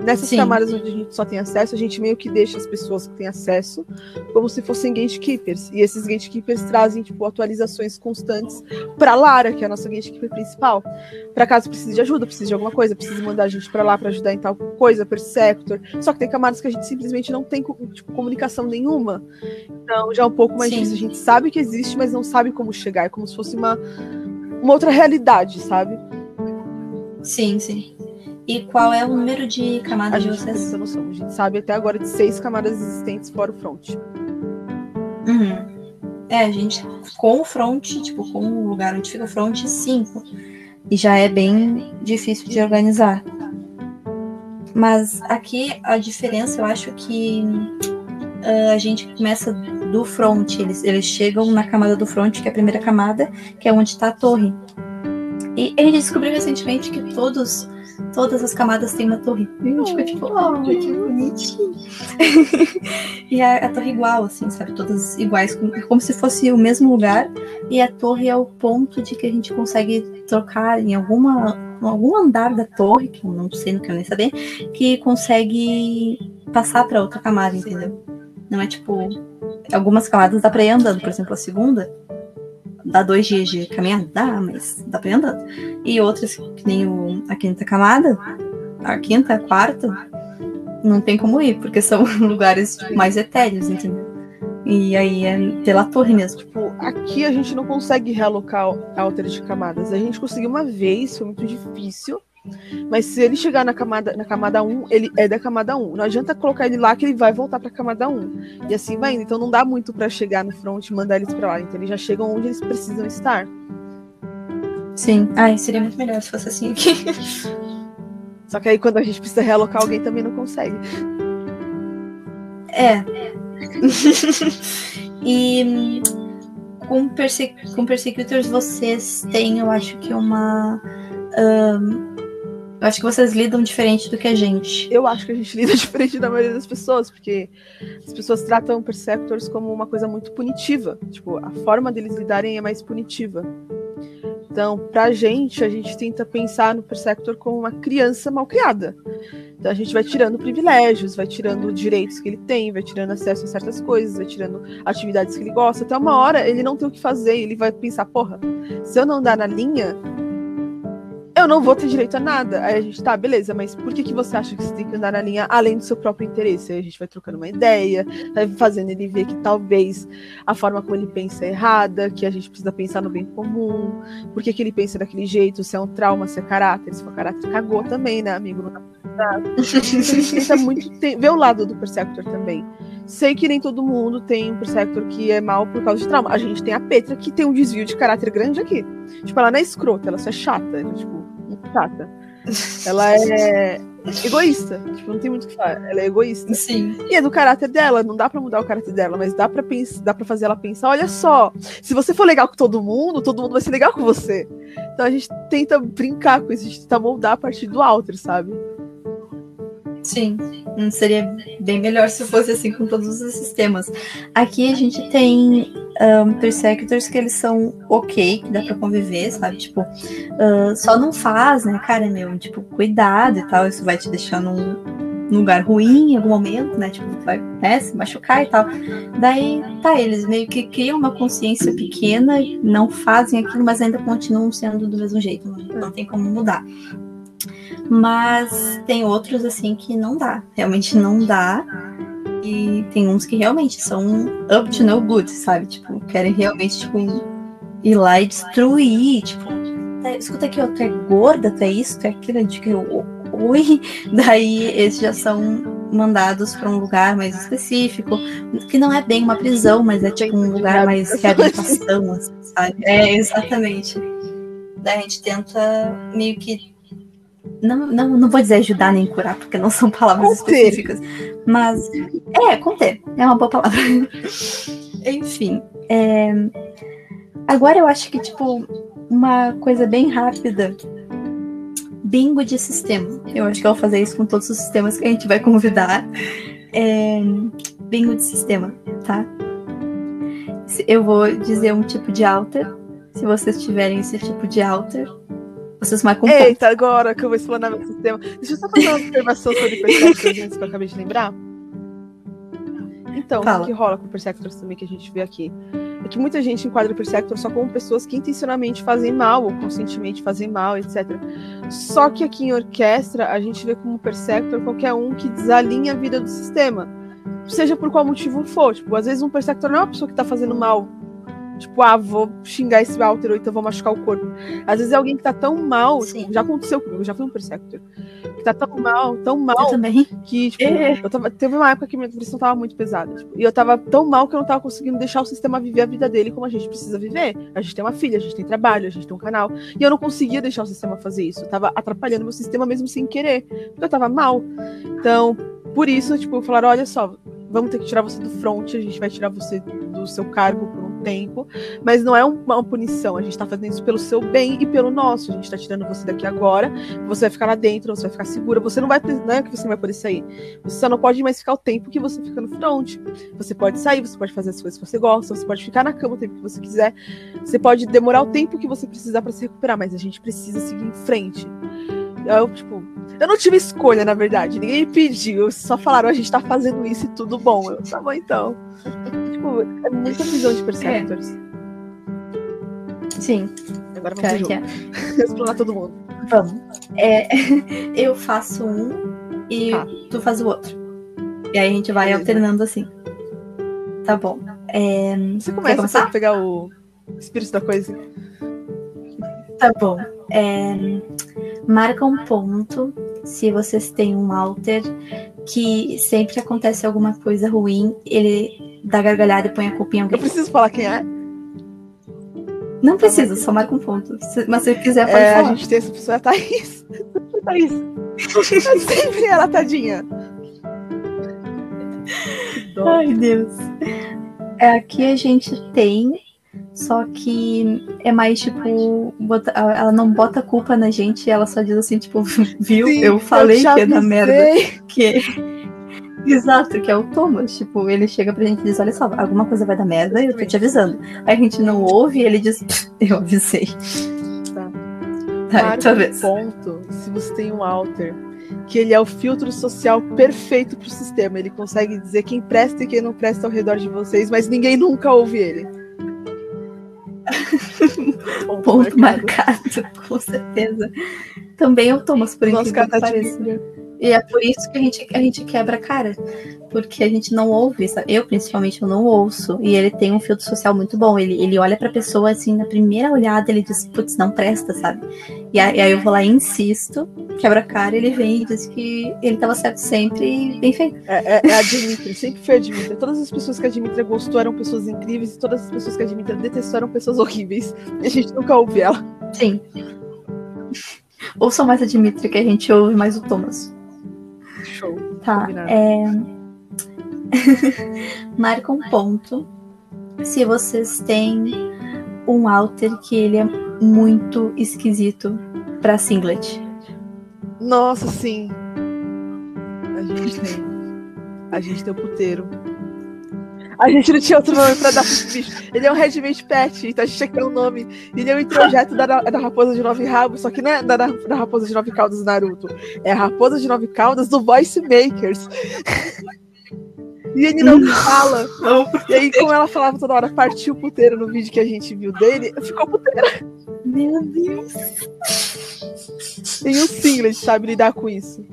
nessas Sim. camadas onde a gente só tem acesso, a gente meio que deixa as pessoas que têm acesso como se fossem gatekeepers. E esses gatekeepers trazem, tipo, atualizações constantes para Lara, que é a nossa gatekeeper principal. Para caso precise de ajuda, precise de alguma coisa, precise mandar a gente para lá para ajudar em tal coisa, per sector. Só que tem camadas que a gente simplesmente não tem tipo, comunicação nenhuma. Então já é um pouco mais Sim. difícil. A gente sabe que existe, mas não sabe como chegar. É como se fosse uma, uma outra realidade, sabe? Sim, sim. E qual é o número de camadas de vocês? Noção. A gente sabe até agora de seis camadas existentes fora o front. Uhum. É, a gente, com o front, tipo, com o lugar onde fica o front, cinco. E já é bem difícil de organizar. Mas aqui a diferença, eu acho que uh, a gente começa do front. Eles, eles chegam na camada do front, que é a primeira camada, que é onde está a torre. E a gente descobriu recentemente que todos todas as camadas têm uma torre. E a gente ficou tipo, oh, que bonitinho. e a, a, torre igual, assim, sabe? Todas iguais, como, como se fosse o mesmo lugar. E a torre é o ponto de que a gente consegue trocar em alguma algum andar da torre, que eu não sei, não quero nem saber, que consegue passar para outra camada, entendeu? Não é tipo. Algumas camadas dá pra ir andando, por exemplo, a segunda dá dois dias de caminhada? Dá, mas dá pra ir andando. E outras, que nem o, a quinta camada, a quinta, a quarta, não tem como ir, porque são lugares tipo, mais etéreos, entendeu? E aí é pela torre mesmo. Tipo, aqui a gente não consegue realocar alter de camadas. A gente conseguiu uma vez, foi muito difícil. Mas se ele chegar na camada, na camada 1, ele é da camada 1. Não adianta colocar ele lá que ele vai voltar pra camada 1. E assim vai indo. Então não dá muito para chegar no front e mandar eles pra lá. Então eles já chegam onde eles precisam estar. Sim. Ai, seria muito melhor se fosse assim aqui. Só que aí quando a gente precisa realocar alguém também não consegue. É. e com, perse com Persecutors vocês têm, eu acho que uma. Um, eu acho que vocês lidam diferente do que a gente. Eu acho que a gente lida diferente da maioria das pessoas, porque as pessoas tratam Perceptors como uma coisa muito punitiva. Tipo, a forma deles lidarem é mais punitiva. Então, pra gente, a gente tenta pensar no Persector como uma criança mal criada. Então a gente vai tirando privilégios, vai tirando direitos que ele tem, vai tirando acesso a certas coisas, vai tirando atividades que ele gosta. Até uma hora ele não tem o que fazer, ele vai pensar, porra, se eu não andar na linha, eu não vou ter direito a nada. Aí a gente, tá, beleza, mas por que, que você acha que você tem que andar na linha além do seu próprio interesse? Aí a gente vai trocando uma ideia, vai fazendo ele ver que talvez a forma como ele pensa é errada, que a gente precisa pensar no bem comum, por que, que ele pensa daquele jeito, se é um trauma, se é caráter, se for caráter, cagou também, né, amigo? Não dá pra muito ver o lado do Perceptor também. Sei que nem todo mundo tem um Perceptor que é mal por causa de trauma. A gente tem a Petra que tem um desvio de caráter grande aqui. Tipo, ela não é escrota, ela só é chata. Tipo, chata. Ela é egoísta. Tipo, não tem muito o que falar. Ela é egoísta. Sim. E é do caráter dela. Não dá para mudar o caráter dela, mas dá para pensar, dá para fazer ela pensar, olha só, se você for legal com todo mundo, todo mundo vai ser legal com você. Então a gente tenta brincar com isso, a gente tenta moldar a partir do alter, sabe? Sim, hum, seria bem melhor se fosse assim com todos os sistemas. Aqui a gente tem um, Persecutors que eles são ok, que dá pra conviver, sabe? Tipo, uh, só não faz, né, cara, meu? Tipo, cuidado e tal, isso vai te deixar num, num lugar ruim em algum momento, né? Tipo, vai né, se machucar e tal. Daí, tá, eles meio que criam uma consciência pequena, não fazem aquilo, mas ainda continuam sendo do mesmo jeito, não, não tem como mudar. Mas tem outros assim que não dá, realmente não dá. E tem uns que realmente são up to no good, sabe? Tipo, querem realmente, tipo, ir lá e destruir. Tipo, escuta aqui, ó, tu é gorda, tu é isso, tu é aquilo, de que oi. Daí eles já são mandados para um lugar mais específico, que não é bem uma prisão, mas é tipo um lugar mais reabilitação, assim, sabe? É, exatamente. Daí a gente tenta meio que não, não, não vou dizer ajudar nem curar, porque não são palavras conter. específicas. Mas é, conter. É uma boa palavra. Enfim. É, agora eu acho que, tipo, uma coisa bem rápida. Bingo de sistema. Eu acho que eu vou fazer isso com todos os sistemas que a gente vai convidar. É, bingo de sistema, tá? Eu vou dizer um tipo de alter. Se vocês tiverem esse tipo de alter, vocês marcam um Eita, ponto. agora que eu vou explanar meu sistema. Deixa eu só fazer uma observação sobre Persectors que eu acabei de lembrar. Então, Fala. o que rola com Persectors também que a gente vê aqui? É que muita gente enquadra Persectors só como pessoas que intencionalmente fazem mal ou conscientemente fazem mal, etc. Só que aqui em orquestra a gente vê como Persector qualquer um que desalinha a vida do sistema. Seja por qual motivo for. Tipo, às vezes um Persector não é uma pessoa que tá fazendo mal Tipo, ah, vou xingar esse Walter ou então vou machucar o corpo. Às vezes é alguém que tá tão mal, tipo, já aconteceu comigo, já fui um Persector. Que tá tão mal, tão mal, que, tipo, é. eu tava, teve uma época que minha depressão tava muito pesada. Tipo, e eu tava tão mal que eu não tava conseguindo deixar o sistema viver a vida dele como a gente precisa viver. A gente tem uma filha, a gente tem trabalho, a gente tem um canal. E eu não conseguia deixar o sistema fazer isso. Eu tava atrapalhando meu sistema mesmo sem querer. Porque eu tava mal. Então, por isso, tipo, falaram: olha só, vamos ter que tirar você do front, a gente vai tirar você do seu cargo por um tempo, mas não é uma punição, a gente tá fazendo isso pelo seu bem e pelo nosso. A gente tá tirando você daqui agora, você vai ficar lá dentro, você vai ficar segura, você não vai, não é que você não vai poder sair. Você só não pode mais ficar o tempo que você fica no front. Você pode sair, você pode fazer as coisas que você gosta, você pode ficar na cama o tempo que você quiser. Você pode demorar o tempo que você precisar para se recuperar, mas a gente precisa seguir em frente. Eu, tipo, eu não tive escolha, na verdade. Ninguém me pediu. Só falaram, a gente tá fazendo isso e tudo bom. Eu, tá bom, então. tipo, é muita visão de Perceptors. É. Sim. Agora vamos é, é. explorar todo mundo. Vamos. É, eu faço um e Tá. tu faz o outro. E aí a gente vai Beleza. alternando assim. Tá bom. É, Você começa a pegar o espírito da coisa. Tá bom. É, marca um ponto se vocês têm um alter que sempre acontece alguma coisa ruim, ele dá gargalhada e põe a culpa em Eu alguém. preciso falar quem é. Não precisa, só marca um ponto. Mas se quiser, pode É, a falar. gente tem essa pessoa, a Thaís. A Thaís. É sempre ela, tadinha. Ai, Deus. É, aqui a gente tem, só que é mais tipo, bota- ela não bota culpa na gente, ela só diz assim, tipo, viu? Sim, eu falei te que dar avisei. merda. Que... Exato, que é o Thomas. Tipo, ele chega pra gente e diz: Olha só, alguma coisa vai dar merda e eu tô te avisando. Aí a gente não ouve e ele diz: "Pff, Eu avisei. Tá. Tá, um vez. ponto se você tem um alter que ele é o filtro social perfeito pro sistema. Ele consegue dizer quem presta e quem não presta ao redor de vocês, mas ninguém nunca ouve ele. Ponto, Ponto marcado. marcado, com certeza. Também é o Thomas, por Nossa, incrível que tá pareça. E é por isso que a gente, a gente quebra a cara. Porque a gente não ouve, sabe? Eu, principalmente, eu não ouço. E ele tem um filtro social muito bom. Ele, ele olha pra pessoa, assim, na primeira olhada, ele diz, putz, não presta, sabe? E aí, aí eu vou lá e insisto, quebra a cara, ele vem e diz que ele tava certo sempre e bem feito. É, é, é a Dimitri, sempre foi a Dimitri. Todas as pessoas que a Dimitri gostou eram pessoas incríveis e todas as pessoas que a Dimitri detestou eram pessoas horríveis. E a gente nunca ouve ela. Sim. Ouçam mais a Dimitri, que a gente ouve mais o Thomas. Tá. É... Marca um ponto se vocês têm um alter que ele é muito esquisito pra singlet. Nossa, sim. A gente tem. A gente tem o puteiro. A gente não tinha outro nome pra dar pro bicho. Ele é um Redmate Pet, então a gente tinha que ter um nome. Ele é um introjeto da, da Raposa de Nove Rabos, só que não é da, da Raposa de Nove Caudas do Naruto. É a Raposa de Nove Caudas do Voice Makers. E ele não fala. E aí, como ela falava toda hora, partiu o puteiro no vídeo que a gente viu dele, ficou puteiro. Meu Deus. Tem um singlet, sabe, lidar com isso.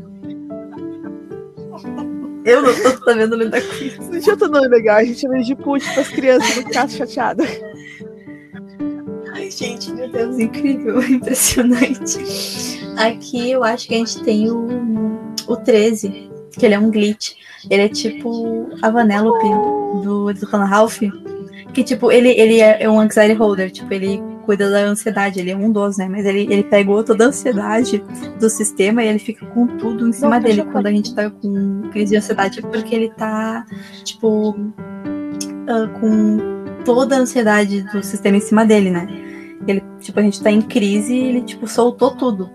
Eu não tô sabendo lidar com isso. Não tinha outro nome legal, a gente chama ele de put para as crianças não ficarem chateadas. Ai, gente, meu Deus, incrível, impressionante. Aqui eu acho que a gente tem o, o 13, que ele é um glitch. Ele é tipo a Vanellope do Detona Ralph. Que, tipo, ele, ele é um anxiety holder, tipo, ele cuida da ansiedade, ele é um dos, né? Mas ele, ele pegou toda a ansiedade do sistema e ele fica com tudo em cima Não, dele quando a gente tá com crise de ansiedade, porque ele tá, tipo, ah, com toda a ansiedade do sistema em cima dele, né? Ele, tipo, a gente tá em crise e ele, tipo, soltou tudo.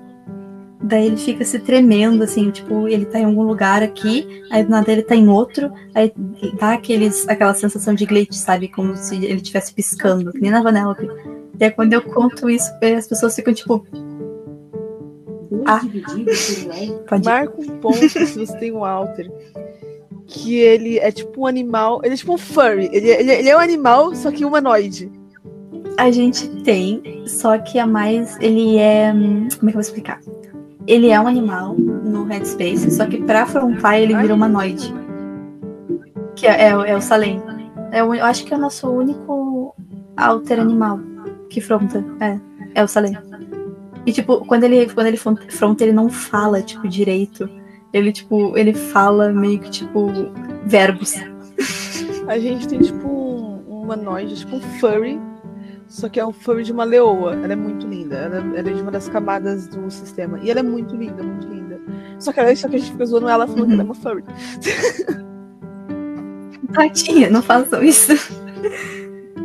Daí ele fica se tremendo, assim, tipo, ele tá em algum lugar aqui, aí do nada ele tá em outro, aí dá aqueles, aquela sensação de glitch, sabe? Como se ele estivesse piscando, que nem na Vanellope. E aí quando eu conto isso, as pessoas ficam, tipo, Ah. Marca um ponto se você tem um alter. Que ele é tipo um animal. Ele é tipo um furry. Ele, ele, ele é um animal, só que humanoide. A gente tem, só que a mais. Ele é. hum, Como é que eu vou explicar? Ele é um animal no Headspace, só que pra afrontar ele vira humanoide. Que é, é, o- é o Salem. É o- eu acho que é o nosso único alter animal que fronta. É, é o Salem. E tipo, quando ele, quando ele fron- fronta, ele não fala, tipo, direito. Ele, tipo, ele fala meio que, tipo, verbos. A gente tem tipo um humanoide, tipo um furry. Só que é um furry de uma leoa. Ela é muito linda. Ela, ela é de uma das camadas do sistema. E ela é muito linda, muito linda. Só que, ela, só que a gente fica zoando ela falando que ela é uma furry. Tadinha, não façam isso.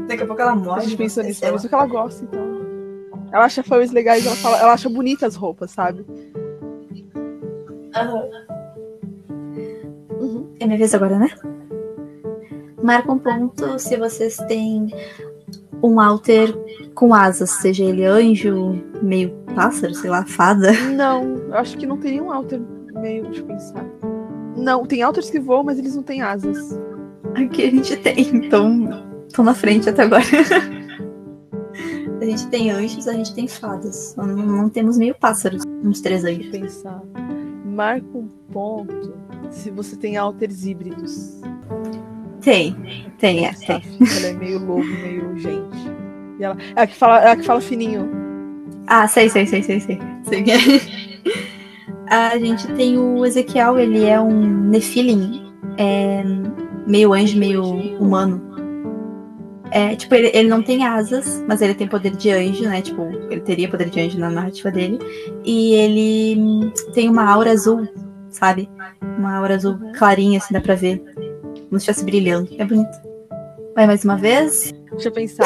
Daqui a pouco ela A morre. gente pensou nisso, mas só que ela gosta, então. Ela acha furries legais, ela, fala, ela acha bonitas as roupas, sabe? Uhum. É minha vez agora, né? Marca um ponto se vocês têm um alter com asas, seja ele anjo, meio pássaro, sei lá, fada. Não, eu acho que não tem nenhum alter meio, deixa eu pensar. Não, tem alters que voam, mas eles não têm asas. Aqui a gente tem, então tô na frente até agora. a gente tem anjos, a gente tem fadas. Não, não temos meio pássaros, uns três Deixa eu anjos. pensar. marca um ponto se você tem alters híbridos. Tem, tem, é, tem. Ela é meio lobo, meio gente. E ela, é a que fala, é a que fala fininho. Ah, sei, sei, sei, sei, sei. sei. a gente tem o Ezequiel, ele é um Nephilim, é meio anjo, meio humano. É, tipo, ele, ele não tem asas, mas ele tem poder de anjo, né? Tipo, ele teria poder de anjo na narrativa dele. E ele tem uma aura azul, sabe? Uma aura azul clarinha, assim, dá pra ver. Como se estivesse brilhando. É bonito. Vai mais uma vez? Deixa eu pensar.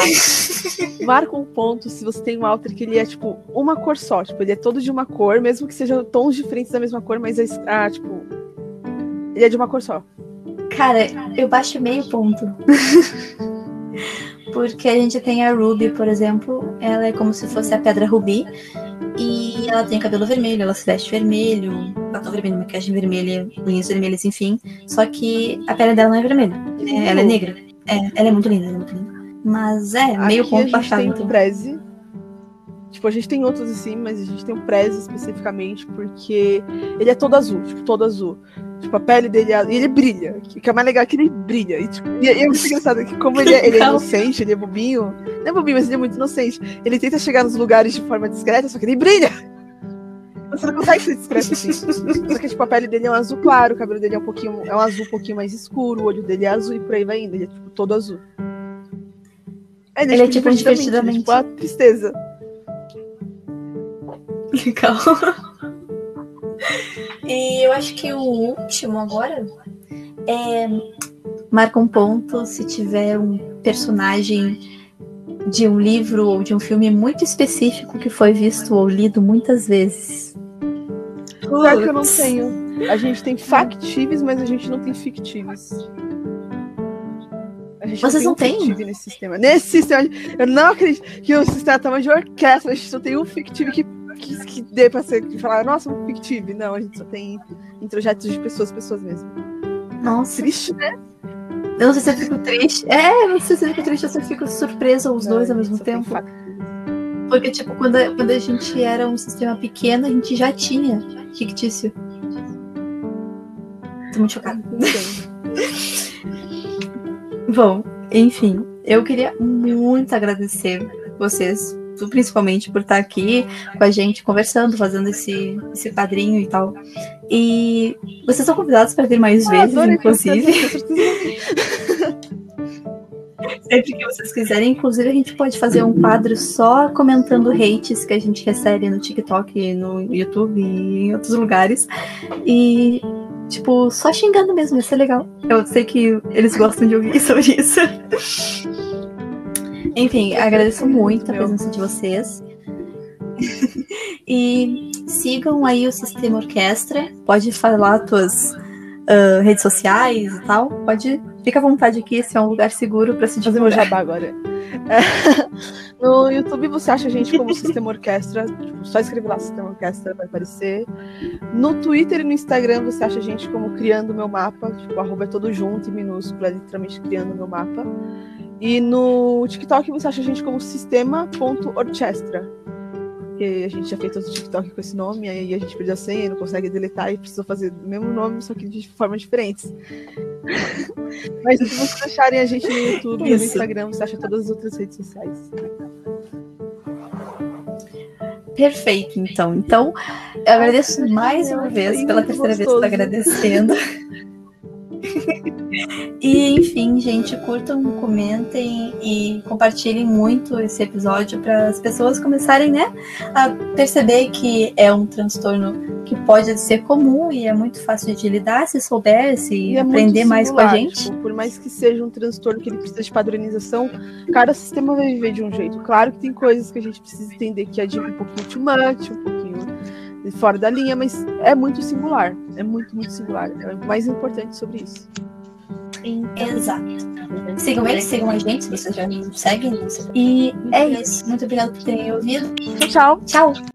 Marca um ponto se você tem um alter que ele é, tipo, uma cor só. Tipo, ele é todo de uma cor, mesmo que sejam tons diferentes da mesma cor, mas, é, ah, tipo... Ele é de uma cor só. Cara, eu baixo meio ponto. Porque a gente tem a Ruby, por exemplo, ela é como se fosse a pedra rubi. E ela tem cabelo vermelho, ela se veste vermelho, batom vermelho, maquiagem vermelha, unhas vermelhas, enfim. Só que a pele dela não é vermelha, é, ela é negra. É, ela é muito linda, ela é muito linda. Mas é, meio Aqui ponto a baixado. tem Então. o Prezi. Tipo, a gente tem outros assim, mas a gente tem o Prezi especificamente porque ele é todo azul, tipo, todo azul. Tipo, a pele dele é... e ele brilha. O que é mais legal é que ele brilha. E, tipo, e é muito engraçado que como ele é, ele é inocente, ele é bobinho. Não é bobinho, mas ele é muito inocente. Ele tenta chegar nos lugares de forma discreta, só que ele brilha. Você não consegue ser discreto assim. Só que, tipo, a pele dele é um azul claro, o cabelo dele é um pouquinho. É um azul um pouquinho mais escuro, o olho dele é azul e por aí vai indo. Ele é tipo todo azul. Ele é tipo um divertidamente. Ele é, tipo a tristeza. Legal. E eu acho que o último agora é marca um ponto se tiver um personagem de um livro ou de um filme muito específico que foi visto ou lido muitas vezes. Pior que eu não tenho. A gente tem factíveis, mas a gente não tem fictíveis. Gente Vocês não têm? um nesse sistema. Nesse sistema, eu não acredito que o sistema tamanho de orquestra, a gente só tem um fictível que, que, que dê pra ser, que falar, nossa, um fictível. Não, a gente só tem introjetos de pessoas, pessoas mesmo. Nossa, Triste, né? eu não sei se eu fico triste. É, eu não sei se eu fico triste ou se eu fico surpresa os Não, dois ao mesmo tempo. Porque, tipo, quando a, quando a gente era um sistema pequeno, a gente já tinha fictício. Tô muito chocada. Bom, enfim, eu queria muito agradecer vocês, principalmente por estar aqui com a gente, conversando, fazendo esse, esse padrinho e tal. E vocês são convidados para vir mais Ah, vezes, inclusive. Sempre que vocês quiserem. Inclusive, a gente pode fazer um quadro só comentando hates que a gente recebe no TikTok, no YouTube e em outros lugares. E, tipo, só xingando mesmo, ia ser legal. Eu sei que eles gostam de ouvir sobre isso. Enfim, agradeço muito a presença de vocês. e sigam aí o Sistema Orquestra. Pode falar tuas ah, redes sociais e tal. Pode. Fica à vontade aqui, esse é um lugar seguro para se fazer meu divulgar. jabá agora. É, no YouTube você acha a gente como Sistema Orquestra. Tipo, só escrever lá Sistema Orquestra vai aparecer. No Twitter e no Instagram você acha a gente como Criando Meu Mapa. Tipo, arroba é todo junto e minúsculo, é literalmente Criando Meu Mapa. E no TikTok você acha a gente como Sistema.orchestra. Porque a gente já fez outro TikTok com esse nome, aí a gente perdeu a senha, não consegue deletar e precisou fazer o mesmo nome, só que de formas diferentes. Mas se vocês acharem a gente no YouTube e no Isso. Instagram, você acha todas as outras redes sociais. Perfeito, então. Então, eu agradeço mais uma vez, pela terceira vez, gostoso. tô agradecendo. e, enfim, gente, curtam, comentem e compartilhem muito esse episódio para as pessoas começarem, né, a perceber que é um transtorno que pode ser comum e é muito fácil de lidar se souber, se E é aprender mais com a gente. tipo, por mais que seja um transtorno que ele precisa de padronização, cada sistema vai viver de um jeito. Claro que tem coisas que a gente precisa entender que é de um pouquinho too much, um pouquinho fora da linha, mas é muito singular. É muito, muito singular. É o mais importante sobre isso. Exato. Sigam eles, sigam a gente, se vocês já não seguem. E é isso. Muito obrigada por terem ouvido. Tchau, tchau! Tchau!